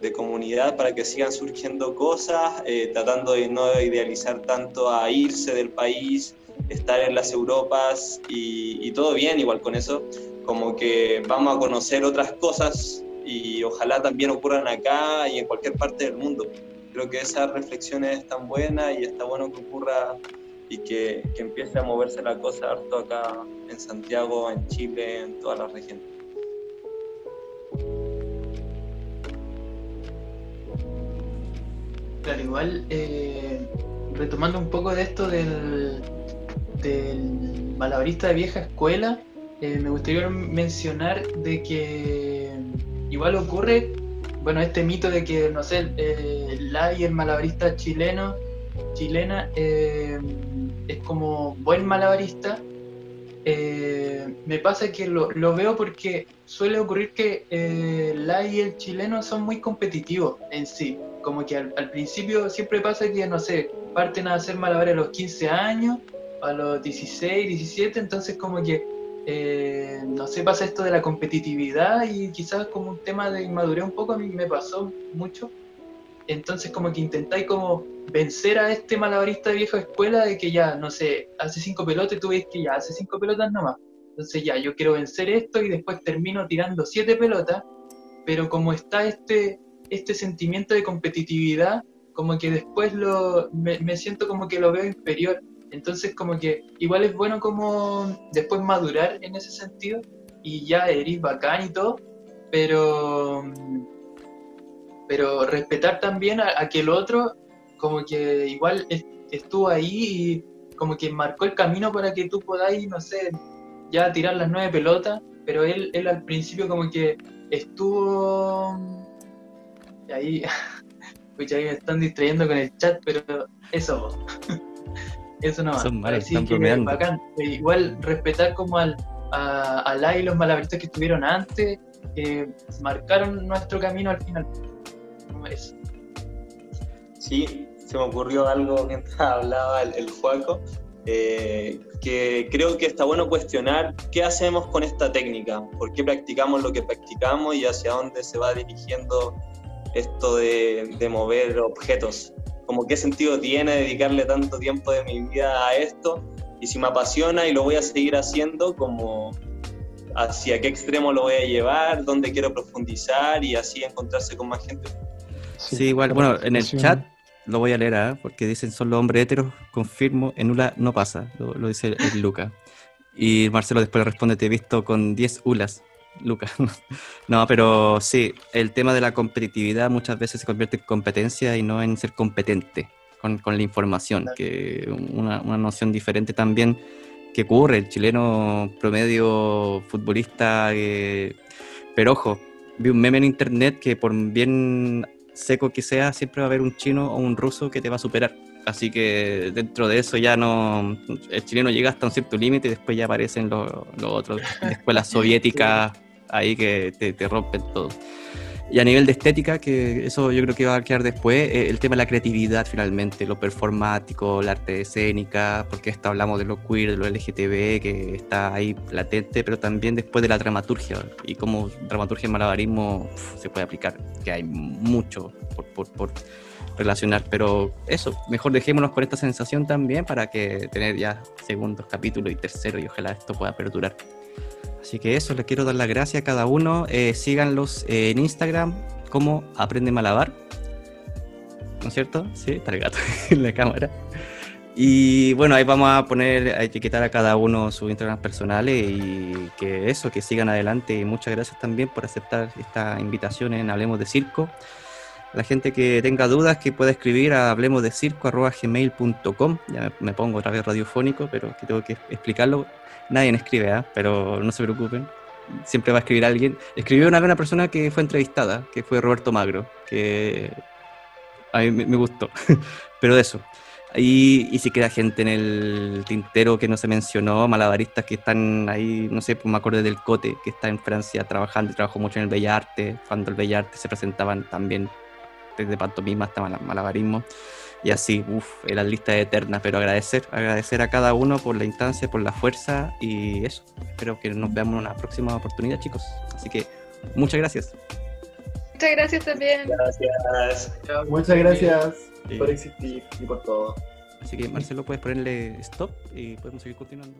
de comunidad para que sigan surgiendo cosas, eh, tratando de no idealizar tanto a irse del país, estar en las Europas y, y todo bien igual con eso, como que vamos a conocer otras cosas y ojalá también ocurran acá y en cualquier parte del mundo. Creo que esa reflexión es tan buena y está bueno que ocurra y que, empiece a moverse la cosa harto acá en Santiago, en Chile, en todas las regiones. Claro, igual, eh, retomando un poco de esto del, del malabarista de vieja escuela, eh, me gustaría mencionar de que igual ocurre, bueno, este mito de que, no sé, eh, y el malabarista chileno, chilena, eh, es como buen malabarista. Eh, me pasa que lo, lo, veo porque suele ocurrir que el y el chileno son muy competitivos en sí. Como que al, al principio siempre pasa que, no sé, parten a hacer malabares a los 15 años, a los 16, 17, entonces como que eh, no sé, pasa esto de la competitividad y quizás como un tema de inmadurez un poco a mí me pasó mucho. Entonces como que intentáis como vencer a este malabarista de vieja escuela de que ya, no sé, hace cinco pelotas y tú ves que ya hace cinco pelotas nomás. Entonces ya, yo quiero vencer esto y después termino tirando siete pelotas, pero como está este, este sentimiento de competitividad, como que después lo, me, siento como que lo veo inferior entonces como que igual es bueno como después madurar en ese sentido y ya eres bacán y todo, pero, pero respetar también a aquel otro como que igual estuvo ahí y como que marcó el camino para que tú podáis, no sé, ya tirar las nueve pelotas, pero él, él al principio como que estuvo ahí, pues ahí me están distrayendo con el chat, pero eso. Eso no Son malos, sí, están que bromeando. bacán. Igual respetar como al, a, a Lai y los malabaristas que estuvieron antes, que marcaron nuestro camino al final. Eso. Sí, se me ocurrió algo mientras hablaba el, el Juaco, eh, que creo que está bueno cuestionar qué hacemos con esta técnica, por qué practicamos lo que practicamos y hacia dónde se va dirigiendo esto de, de mover objetos. Como qué sentido tiene dedicarle tanto tiempo de mi vida a esto y si me apasiona y lo voy a seguir haciendo, como hacia qué extremo lo voy a llevar, dónde quiero profundizar y así encontrarse con más gente. Sí, igual, bueno, en el chat lo voy a leer, ¿ah? porque dicen son los hombres heteros, confirmo, en ULA no pasa, lo, lo dice el, el Luca. Y Marcelo después le responde, te he visto con 10 ULAs, Luca. no, pero sí, el tema de la competitividad muchas veces se convierte en competencia y no en ser competente con, con la información, que una, una noción diferente también que ocurre, el chileno promedio futbolista, eh, pero ojo, vi un meme en internet que por bien seco que sea, siempre va a haber un chino o un ruso que te va a superar. Así que dentro de eso ya no. El chileno llega hasta un cierto límite y después ya aparecen los, los otros escuelas soviéticas ahí que te, te, rompen todo. Y a nivel de estética, que eso yo creo que va a quedar después, eh, el tema de la creatividad finalmente, lo performático, la arte escénica, porque esto hablamos de lo queer, de lo LGTB, que está ahí latente, pero también después de la dramaturgia y cómo dramaturgia en malabarismo se puede aplicar, que hay mucho por, por, por relacionar, pero eso, mejor dejémonos con esta sensación también para que tener ya segundos capítulos y tercero y ojalá esto pueda perdurar. Así que eso, les quiero dar las gracias a cada uno. Eh, síganlos eh, en Instagram como Aprende Malabar. ¿No es cierto? Sí, está el gato en la cámara. Y bueno, ahí vamos a poner, a etiquetar a cada uno sus Instagram personales y que eso, que sigan adelante. Muchas gracias también por aceptar esta invitación en Hablemos de Circo. La gente que tenga dudas que pueda escribir a hablemosdecirco.gmail.com. Ya me pongo otra vez radiofónico, pero que tengo que explicarlo. Nadie escribe, ¿ah? pero no se preocupen. Siempre va a escribir alguien. Escribió una vez una persona que fue entrevistada, que fue Roberto Magro, que a mí me, gustó. pero de eso. Y, y si queda gente en el tintero que no se mencionó, malabaristas que están ahí, no sé, pues me acuerdo del Cote, que está en Francia trabajando y trabajó mucho en el Bellarte, cuando el Bellarte se presentaban también desde pantomima hasta mala- malabarismo. Y así, uff, las listas eternas, pero agradecer, agradecer a cada uno por la instancia, por la fuerza y eso. Espero que nos veamos en una próxima oportunidad, chicos. Así que muchas gracias. Muchas gracias también. Gracias. Muchas gracias Sí. por existir y por todo. Así que Marcelo, puedes ponerle stop y podemos seguir continuando.